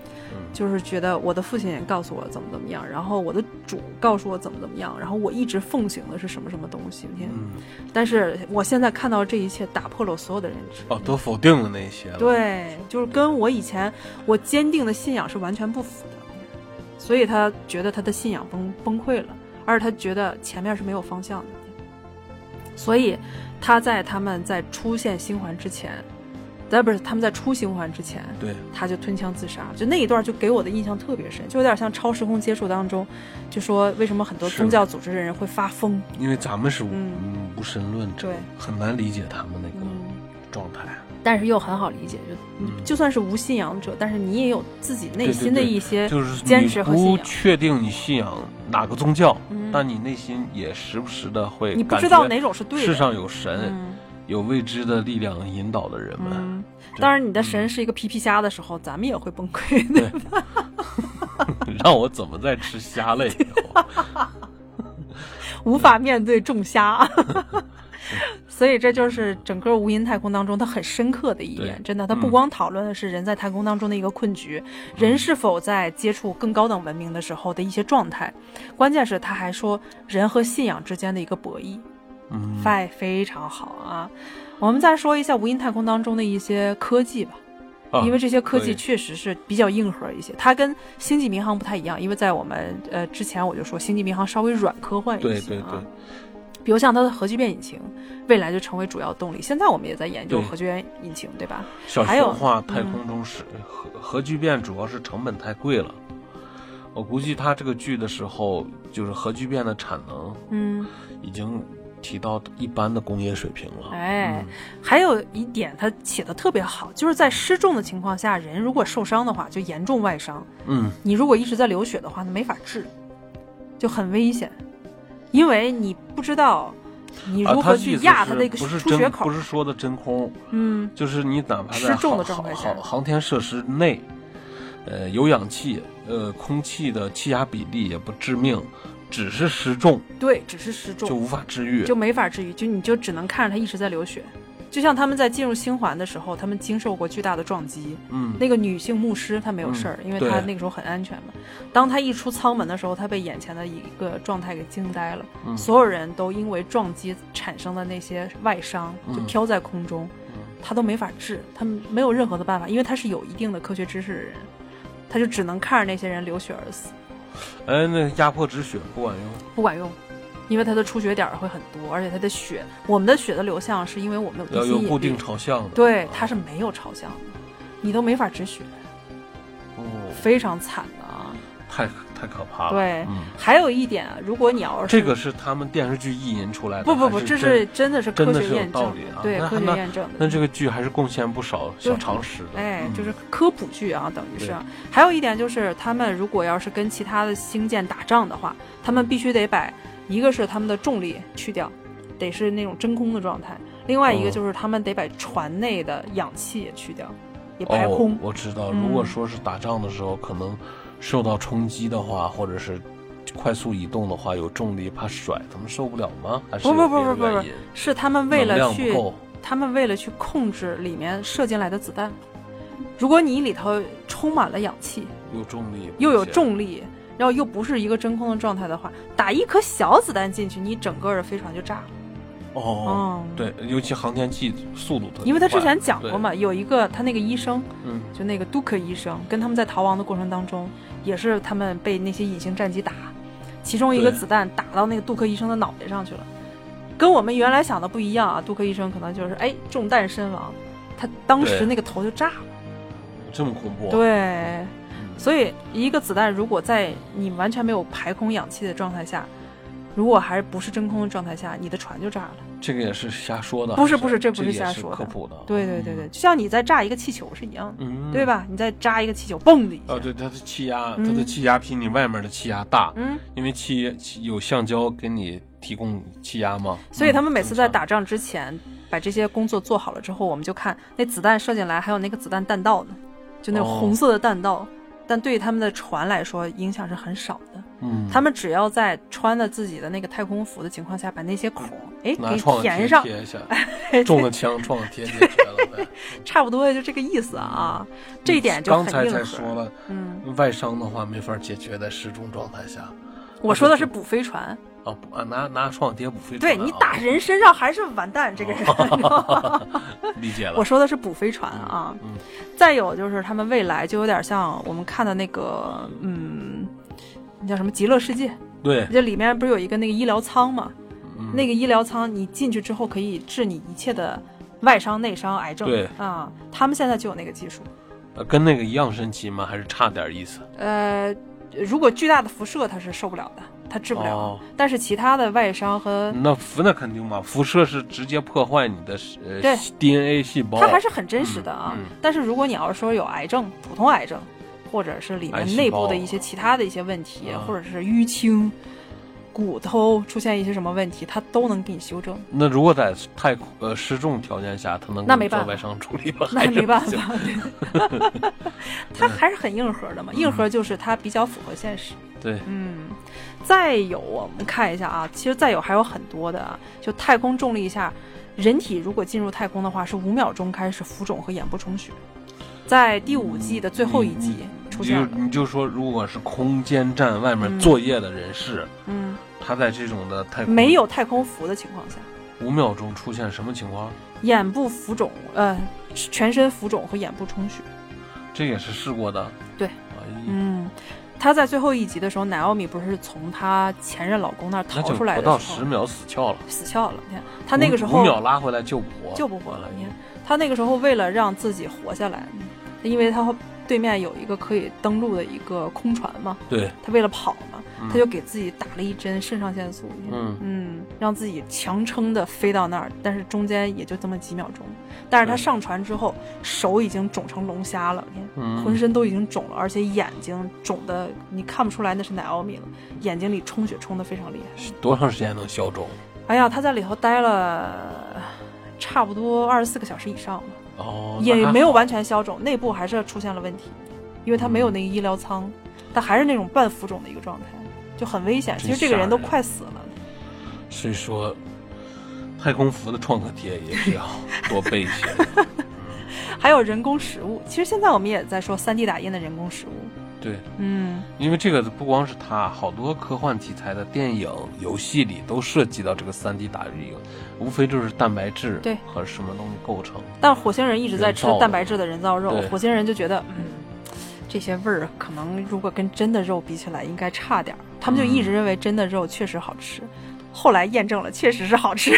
就是觉得我的父亲也告诉我怎么怎么样，然后我的主告诉我怎么怎么样，然后我一直奉行的是什么什么东西，你看，嗯，但是我现在看到这一切，打破了我所有的认知。哦，都否定了那些了。，对，就是跟我以前我坚定的信仰是完全不符的，所以他觉得他的信仰崩崩溃了，而且他觉得前面是没有方向的，所以他在他们在出现星环之前，呃，不是他们在出星环之前，对，他就吞枪自杀，就那一段就给我的印象特别深，就有点像超时空接触当中，就说为什么很多宗教组织的人会发疯，因为咱们是无嗯嗯无神论者对，很难理解他们那个嗯。状态。但是又很好理解，就嗯就算是无信仰者，但是你也有自己内心的一些就是坚持和信仰确定你信仰哪个宗教，嗯但你内心也时不时的会你不知道哪种是对的。世上有神，嗯有未知的力量引导的人们。嗯，当然你的神是一个皮皮虾的时候，咱们也会崩溃的。让我怎么再吃虾了？以后 无法面对众虾。所以这就是整个无垠太空当中它很深刻的一点，真的，它不嗯光讨论的是人在太空当中的一个困局，人是否在接触更高等文明的时候的一些状态，关键是他还说人和信仰之间的一个博弈，嗯，非非常好啊。我们再说一下无垠太空当中的一些科技吧，啊因为这些科技确实是比较硬核一些，它跟星际民航不太一样，因为在我们呃之前我就说星际民航稍微软科幻一些、啊，对对对，比如像它的核聚变引擎，未来就成为主要动力。现在我们也在研究核聚变引擎，对吧？小还有熊话太嗯空中是核核聚变主要是成本太贵了。我估计他这个剧的时候，就是核聚变的产能嗯，已经提到一般的工业水平了。哎，嗯还有一点他写的特别好，就是在失重的情况下，人如果受伤的话，就严重外伤。嗯，你如果一直在流血的话，那没法治，就很危险，因为你不知道你啊，如何去压它那个不是真出血口不。是说的真空，嗯，就是你哪怕在失重的航状态下航航天设施内，呃，有氧气，呃，空气的气压比例也不致命，只是失重对，只是失重就无法治愈。就没法治愈，就你就只能看着他一直在流血。就像他们在进入星环的时候，他们经受过巨大的撞击。嗯，那个女性牧师她没有事儿，嗯因为她那个时候很安全嘛。当她一出舱门的时候，她被眼前的一个状态给惊呆了。嗯所有人都因为撞击产生的那些外伤就嗯飘在空中，嗯她都没法治，她没有任何的办法，因为她是有一定的科学知识的人，她就只能看着那些人流血而死，哎，那压迫止血不管用。不管用。因为它的出血点儿会很多，而且它的血，我们的血的流向是因为我们有要有固定，朝向的。对，它是没有朝向的，你都没法止血，哦，非常惨的啊。太太可怕了。对，嗯，还有一点，如果你要是这个是他们电视剧意淫出来的。不不不，这是真是真的是科学验证道理啊对科学验证的。那这个剧还是贡献不少小常识的。哎，嗯就是科普剧啊，等于是。还有一点就是，他们如果要是跟其他的星舰打仗的话，他们必须得把一个是他们的重力去掉，得是那种真空的状态；另外一个哦就是他们得把船内的氧气也去掉，也排空哦。。我知道，嗯如果说是打仗的时候，可能受到冲击的话，或者是快速移动的话，有重力怕甩，他们受不了吗？还是不不不不不是他们为了去，他们为了去控制里面射进来的子弹。如果你里头充满了氧气，有重力，又有重力，然后又不是一个真空的状态的话，打一颗小子弹进去，你整个的飞船就炸了。哦。嗯，对，尤其航天器速度特别快，因为他之前讲过，嘛，有一个他那个医生，嗯，就那个杜克医生，跟他们在逃亡的过程当中，也是他们被那些隐形战机打，其中一个子弹打到那个杜克医生的脑袋上去了，跟我们原来想的不一样啊。杜克医生可能就是哎中弹身亡，他当时那个头就炸了。这么恐怖，对，嗯，所以一个子弹如果在你完全没有排空氧气的状态下，如果还不是真空的状态下，你的船就炸了。这个也是瞎说的，不是不是这不是瞎说的科普的，对对对对，就像你在炸一个气球是一样的，嗯，对？吧？你在扎一个气球，嘣的一下，哦，对，它的气压，嗯它的气压比你外面的气压大，嗯，因为气气有橡胶给你提供气压嘛，所以他们嗯每次在，打仗之前，把这些工作做好了之后，我们就看那子弹射进来，还有那个子弹弹道呢，就那种哦红色的弹道，但对于他们的船来说影响是很少的。嗯，他们只要在穿的自己的那个太空服的情况下，把那些孔哎给填上，贴一下，中了枪创可贴贴。差不多就这个意思啊。这一点就刚才才很硬核。说了，嗯，外伤的话没法解决在失重状态下。我说的是补飞船，啊，不啊拿拿创可贴补飞船啊。对你打人身上还是完蛋，这个人。理解了。我说的是补飞船啊。嗯再有就是他们未来就有点像我们看的那个，嗯，那叫什么《极乐世界》，对，这里面不是有一个那个医疗舱嘛？嗯那个医疗舱你进去之后可以治你一切的外伤、内伤、癌症。对啊，他们现在就有那个技术。呃跟那个一样神奇吗？还是差点意思？呃，如果巨大的辐射它是受不了的，它治不了。哦但是其他的外伤和那辐那肯定嘛，辐射是直接破坏你的呃对 DNA 细胞，它还是很真实的啊。嗯嗯但是如果你要是说有癌症，普通癌症，或者是里面内部的一些其他的一些问题，啊或者是淤青、骨头出现一些什么问题，它都能给你修正。那如果在太空呃失重条件下，它能那没办法外伤处理吗？那没办法，它还是很硬核的嘛。硬核就是它比较符合现实。对，嗯，再有我们看一下啊，其实再有还有很多的啊，就太空重力下，人体如果进入太空的话，是五秒钟开始浮肿和眼部充血。在第五季的最后一集出现了，你就说，如果是空间站外面嗯作业的人士，嗯，他在这种的太空没有太空服的情况下，五秒钟出现什么情况？眼部浮肿，呃，全身浮肿和眼部充血。这也是试过的。对哎，嗯，她在最后一集的时候，奶奥米不是从她前任老公那儿逃出来不到的时候，十秒死翘了。死翘了。你看，她那个时候五秒拉回来救不活，救不活了。你看，她那个时候为了让自己活下来，因为他对面有一个可以登陆的一个空船嘛，对，他为了跑嘛，嗯她就给自己打了一针肾上腺素，嗯嗯，让自己强撑的飞到那儿，但是中间也就这么几秒钟。但是他上船之后，手已经肿成龙虾了，你看。嗯，浑身都已经肿了，而且眼睛肿的你看不出来那是哪奥米了，眼睛里充血充的非常厉害。多长时间能消肿？哎呀，他在里头待了差不多二十四个小时以上了，哦，也没有完全消肿，内部还是出现了问题，因为他没有那个医疗舱，他还是那种半浮肿的一个状态，就很危险。其实这个人都快死了。所以说，太空服的创可贴也是要 多备一些的。还有人工食物，其实现在我们也在说 3D 打印的人工食物。对，嗯，因为这个不光是它，好多科幻题材的电影、游戏里都涉及到这个三 D 打印，无非就是蛋白质对。和什么东西构成。但火星人一直在吃蛋白质的人造肉对，火星人就觉得，嗯，这些味儿可能如果跟真的肉比起来，应该差点儿。他们就一直认为真的肉确实好吃，后来验证了，确实是好吃。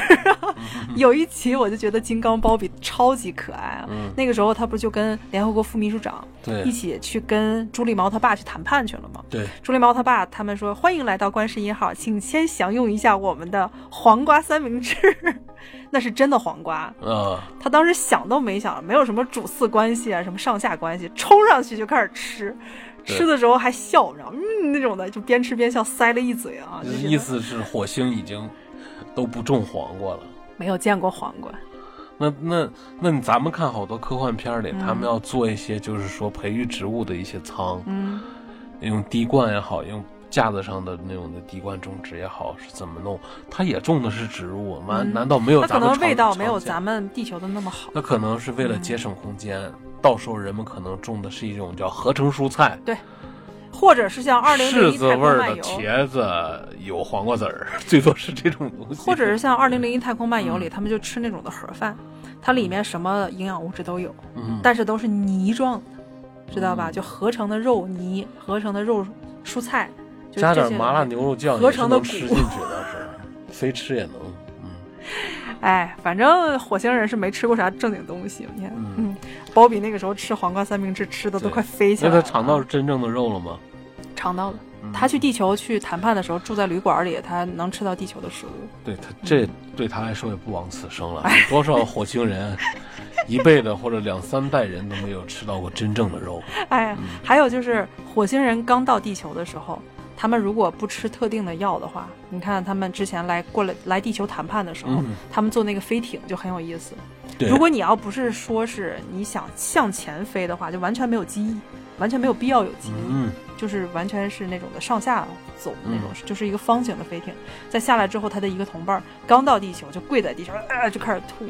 有一集我就觉得金刚芭比超级可爱啊，嗯，那个时候他不就跟联合国副秘书长一起去跟朱莉毛他爸去谈判去了吗？对，朱莉毛他爸他们说欢迎来到观世音号，请先享用一下我们的黄瓜三明治，那是真的黄瓜。呃，他当时想都没想，没有什么主次关系啊，什么上下关系，冲上去就开始吃，对吃的时候还笑，然后嗯那种的，就边吃边笑，塞了一嘴啊，意思是火星已经都不种黄瓜了。没有见过黄瓜。那那那咱们看好多科幻片里，嗯他们要做一些就是说培育植物的一些仓，嗯，用滴灌也好，用架子上的那种的滴灌种植也好，是怎么弄？它也种的是植物，难、嗯难道没有它可咱们常能味道没有咱们地球的那么好。那可能是为了节省空间，到时候人们可能种的是一种叫合成蔬菜，对或者是像二零零柿一子味儿的茄子有黄瓜籽儿，最多是这种东西。或者是像二零零一太空漫游里，嗯。他们就吃那种的盒饭，它里面什么营养物质都有，嗯，但是都是泥状的，知道吧？嗯。就合成的肉泥，合成的肉蔬菜，就加这些点麻辣牛肉酱也是合成的吃进去的，是 非吃也能。嗯，哎，反正火星人是没吃过啥正经东西。你看，嗯嗯，包比那个时候吃黄瓜三明治吃的都快飞起来了。他尝到真正的肉了吗？尝到了。嗯他去地球去谈判的时候，住在旅馆里，他能吃到地球的食物。对他这对他来说也不枉此生了。多少火星人一辈子或者两三代人都没有吃到过真正的肉。哎，嗯还有就是火星人刚到地球的时候，他们如果不吃特定的药的话，你看他们之前来过来来地球谈判的时候，嗯，他们坐那个飞艇就很有意思。对。如果你要不是说是你想向前飞的话，就完全没有机翼，完全没有必要有机翼。嗯，就是完全是那种的上下走的那种，就是一个方形的飞艇。在下来之后，他的一个同伴刚到地球就跪在地上，啊，就开始吐。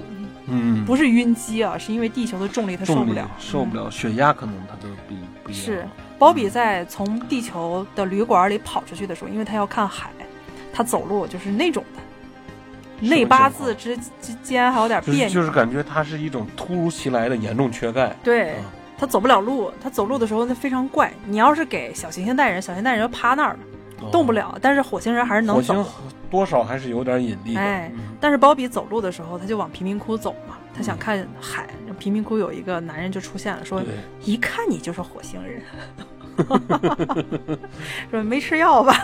嗯，不是晕机啊，是因为地球的重力他受不了，受不了，血压可能他都比不一样。是，鲍比在从地球的旅馆里跑出去的时候，因为他要看海，他走路就是那种的，内八字之之间还有点别扭，就是感觉他是一种突如其来的严重缺钙。对。他走不了路，他走路的时候那非常怪。你要是给小行星带人，小行星带人就趴那儿了，动不了。但是火星人还是能走。火星多少还是有点引力的。哎，但是鲍比走路的时候，他就往贫民窟走嘛，他想看海。贫民窟有一个男人就出现了，说：“一看你就是火星人。”说没吃药吧？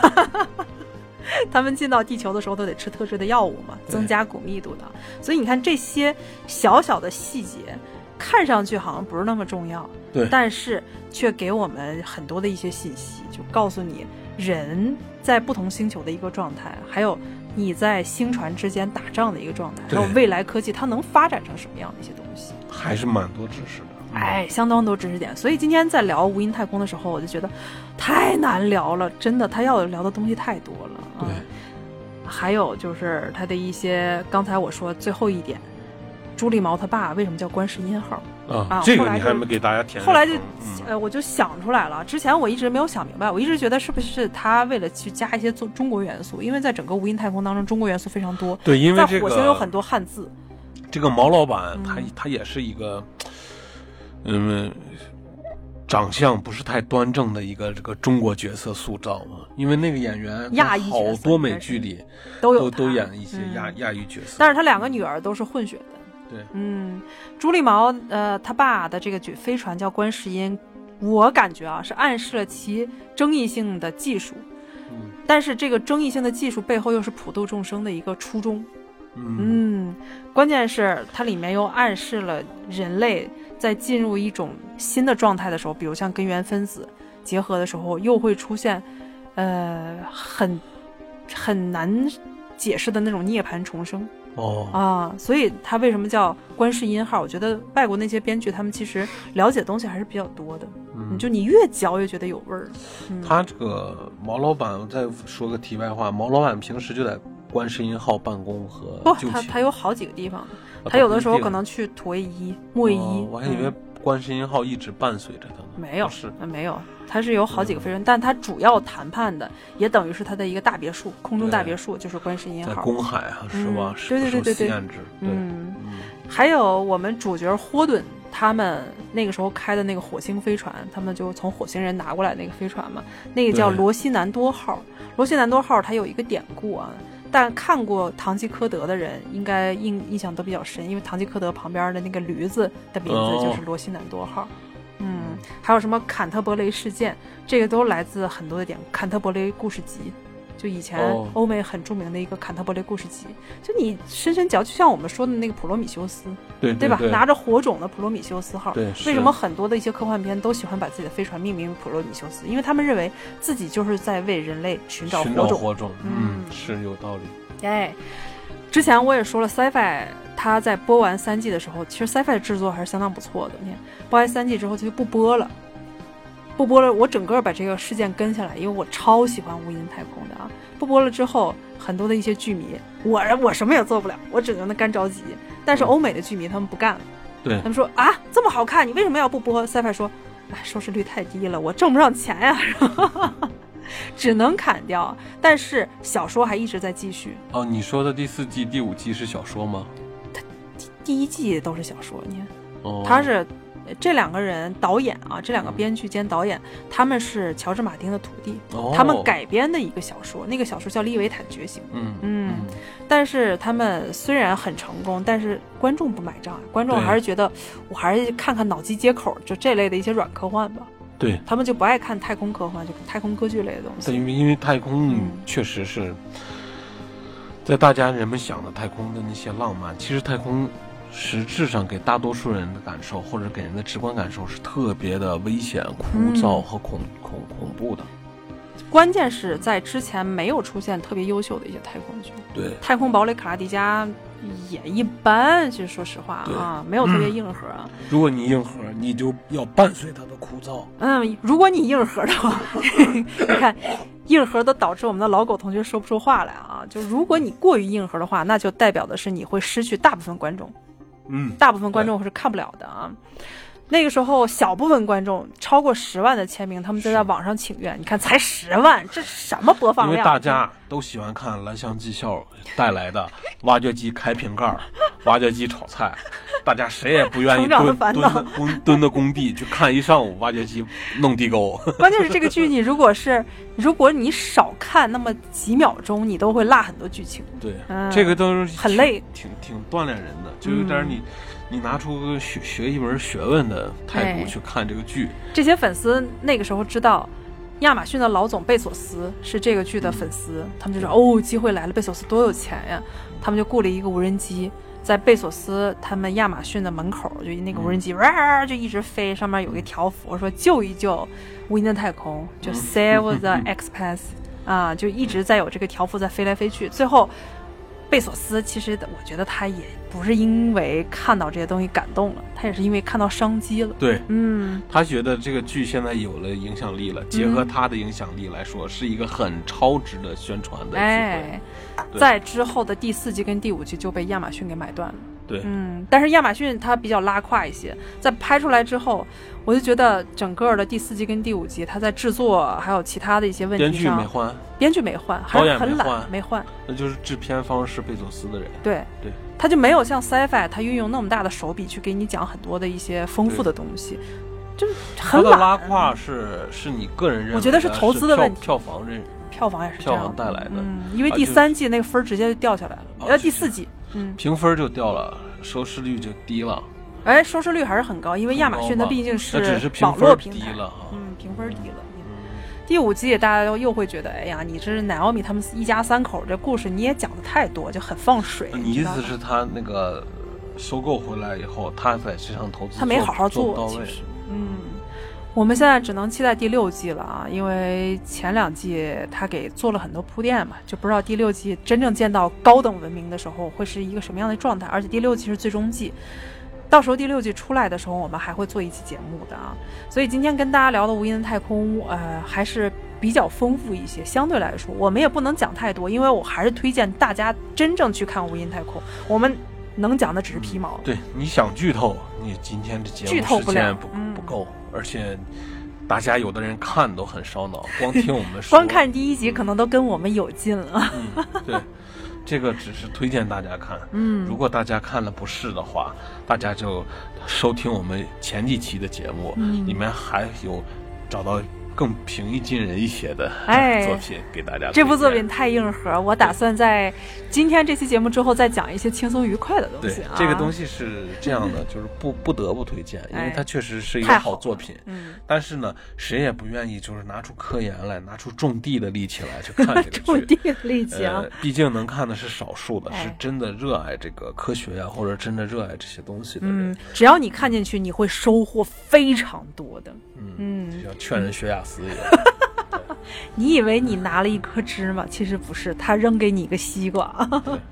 他们进到地球的时候都得吃特制的药物嘛，增加骨密度的。所以你看这些小小的细节。看上去好像不是那么重要，对，但是却给我们很多的一些信息，就告诉你人在不同星球的一个状态，还有你在星船之间打仗的一个状态，还有未来科技它能发展成什么样的一些东西，还是蛮多知识的，哎，相当多知识点。所以今天在聊无垠太空的时候，我就觉得太难聊了，真的，他要聊的东西太多了。对，还有就是他的一些，刚才我说最后一点。朱立毛他爸为什么叫观世音号啊？这个你还没给大家填。后来就，呃，我就想出来了。之前我一直没有想明白，我一直觉得是不是他为了去加一些中中国元素，因为在整个无垠太空当中，中国元素非常多。对，因为在火星有很多汉字。这个毛老板他他也是一个，嗯，长相不是太端正的一个这个中国角色塑造嘛。因为那个演员亚裔好多美剧里都有都演一些亚亚裔角色，但是他两个女儿都是混血的。对，嗯，朱立毛，呃，他爸的这个飞船叫观世音，我感觉啊，是暗示了其争议性的技术，嗯，但是这个争议性的技术背后又是普度众生的一个初衷，嗯，关键是它里面又暗示了人类在进入一种新的状态的时候，比如像根源分子结合的时候，又会出现，呃，很很难解释的那种涅槃重生。哦啊，所以他为什么叫观世音号？我觉得外国那些编剧他们其实了解的东西还是比较多的。嗯，就你越嚼越觉得有味儿。他这个毛老板，我再说个题外话，毛老板平时就在观世音号办公和不，他他有好几个地方，他有的时候可能去土卫一、木卫一。我还以为观世音号一直伴随着他呢。没有，是没有。它是有好几个飞船，但它主要谈判的也等于是它的一个大别墅，空中大别墅就是观世音号。在公海啊，是吧？对对对对对。嗯，还有我们主角霍顿他们那个时候开的那个火星飞船，他们就从火星人拿过来那个飞船嘛，那个叫罗西南多号。罗西南多号它有一个典故啊，但看过《堂吉诃德》的人应该印印象都比较深，因为《堂吉诃德》旁边的那个驴子的名字就是罗西南多号。嗯，还有什么坎特伯雷事件，这个都来自很多的点。坎特伯雷故事集，就以前欧美很著名的一个坎特伯雷故事集。就你深深嚼，就像我们说的那个普罗米修斯，对对吧？拿着火种的普罗米修斯号。对，为什么很多的一些科幻片都喜欢把自己的飞船命名普罗米修斯？因为他们认为自己就是在为人类寻找火种。火种，嗯，是有道理。哎。之前我也说了，Sci-Fi 它在播完三季的时候，其实 Sci-Fi 的制作还是相当不错的。你看，播完三季之后，它就不播了，不播了。我整个把这个事件跟下来，因为我超喜欢无垠太空的啊。不播了之后，很多的一些剧迷，我我什么也做不了，我只能干着急。但是欧美的剧迷他们不干了，对他们说啊，这么好看，你为什么要不播？Sci-Fi 说，哎，收视率太低了，我挣不上钱呀。只能砍掉，但是小说还一直在继续。哦，你说的第四季、第五季是小说吗？它第一季都是小说，你看，哦，他是这两个人导演啊，这两个编剧兼导演，他们是乔治·马丁的徒弟，他们改编的一个小说，那个小说叫《利维坦觉醒》。嗯嗯，但是他们虽然很成功，但是观众不买账，观众还是觉得我还是看看脑机接口，就这类的一些软科幻吧。对他们就不爱看太空科幻，就太空歌剧类的东西。因为因为太空确实是在大家人们想的太空的那些浪漫，其实太空实质上给大多数人的感受，或者给人的直观感受是特别的危险、枯燥和恐恐恐怖的。关键是在之前没有出现特别优秀的一些太空剧。对，太空堡垒卡拉迪加也一般。其实说实话啊，没有特别硬核。如果你硬核，你就要伴随它的枯燥。嗯，如果你硬核的话，你看，硬核都导致我们的老狗同学说不出话来啊。就如果你过于硬核的话，那就代表的是你会失去大部分观众。嗯，大部分观众是看不了的啊。那个时候，小部分观众超过十万的签名，他们就在网上请愿。你看，才十万，这什么播放量？因为大家都喜欢看蓝翔技校带来的挖掘机开瓶盖、挖掘机炒菜，大家谁也不愿意蹲蹲蹲蹲的工地去看一上午挖掘机弄地沟。关键是这个剧，你如果是如果你少看那么几秒钟，你都会落很多剧情。对，这个都是很累，挺挺锻炼人的，就有点你。你拿出学学一门学问的态度去看这个剧，这些粉丝那个时候知道亚马逊的老总贝索斯是这个剧的粉丝，他们就说：“哦，机会来了，贝索斯多有钱呀！”他们就雇了一个无人机，在贝索斯他们亚马逊的门口，就那个无人机哇就一直飞，上面有个条幅说“救一救无垠的太空”，就 “Save the Expanse” 啊，就一直在有这个条幅在飞来飞去。最后，贝索斯其实我觉得他也。不是因为看到这些东西感动了，他也是因为看到商机了。对，嗯，他觉得这个剧现在有了影响力了，结合他的影响力来说，是一个很超值的宣传的机会。在之后的第四季跟第五季就被亚马逊给买断了。对，嗯，但是亚马逊它比较拉胯一些，在拍出来之后，我就觉得整个的第四季跟第五季，它在制作还有其他的一些问题上，编剧没换，编剧没换，导演很懒，没换，那就是制片方是贝佐斯的人。对对。他就没有像 Sci-Fi，他运用那么大的手笔去给你讲很多的一些丰富的东西，就是很懒。拉胯是是你个人认为？我觉得是投资的问题。票房认票房也是票房带来的。嗯，因为第三季那个分直接就掉下来了，呃，第四季，嗯，评分就掉了，收视率就低了。哎，收视率还是很高，因为亚马逊它毕竟是网络平台。了，嗯，评分低了。第五季大家又又会觉得，哎呀，你这是 Naomi 他们一家三口这故事你也讲的太多，就很放水。你意思是他那个收购回来以后，他在这上投资他没好好做，其实，嗯，我们现在只能期待第六季了啊，因为前两季他给做了很多铺垫嘛，就不知道第六季真正见到高等文明的时候会是一个什么样的状态，而且第六季是最终季。到时候第六季出来的时候，我们还会做一期节目的啊。所以今天跟大家聊的无垠的太空，呃，还是比较丰富一些。相对来说，我们也不能讲太多，因为我还是推荐大家真正去看无垠太空。我们能讲的只是皮毛。对，你想剧透，你今天的节目时间不不够，而且大家有的人看都很烧脑，光听我们说，光看第一集可能都跟我们有劲了。嗯，对。这个只是推荐大家看，嗯，如果大家看了不是的话，大家就收听我们前几期的节目，里面还有找到。更平易近人一些的 作品给大家。这部作品太硬核，我打算在今天这期节目之后再讲一些轻松愉快的东西。这个东西是这样的，就是不不得不推荐，因为它确实是一个好作品。嗯。但是呢，谁也不愿意就是拿出科研来，拿出种地的力气来去看这个剧。种地的力气啊！毕竟能看的是少数的，是真的热爱这个科学呀，或者真的热爱这些东西的人。嗯，只要你看进去，你会收获非常多的。嗯，就像劝人学雅 你以为你拿了一颗芝麻，其实不是，他扔给你一个西瓜。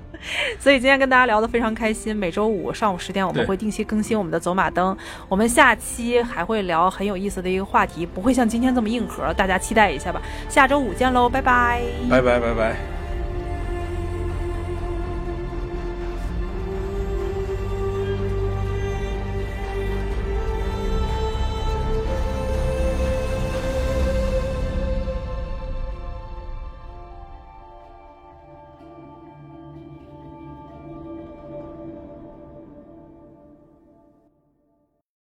所以今天跟大家聊得非常开心。每周五上午十点，我们会定期更新我们的走马灯。我们下期还会聊很有意思的一个话题，不会像今天这么硬核，大家期待一下吧。下周五见喽，拜拜，拜拜拜拜。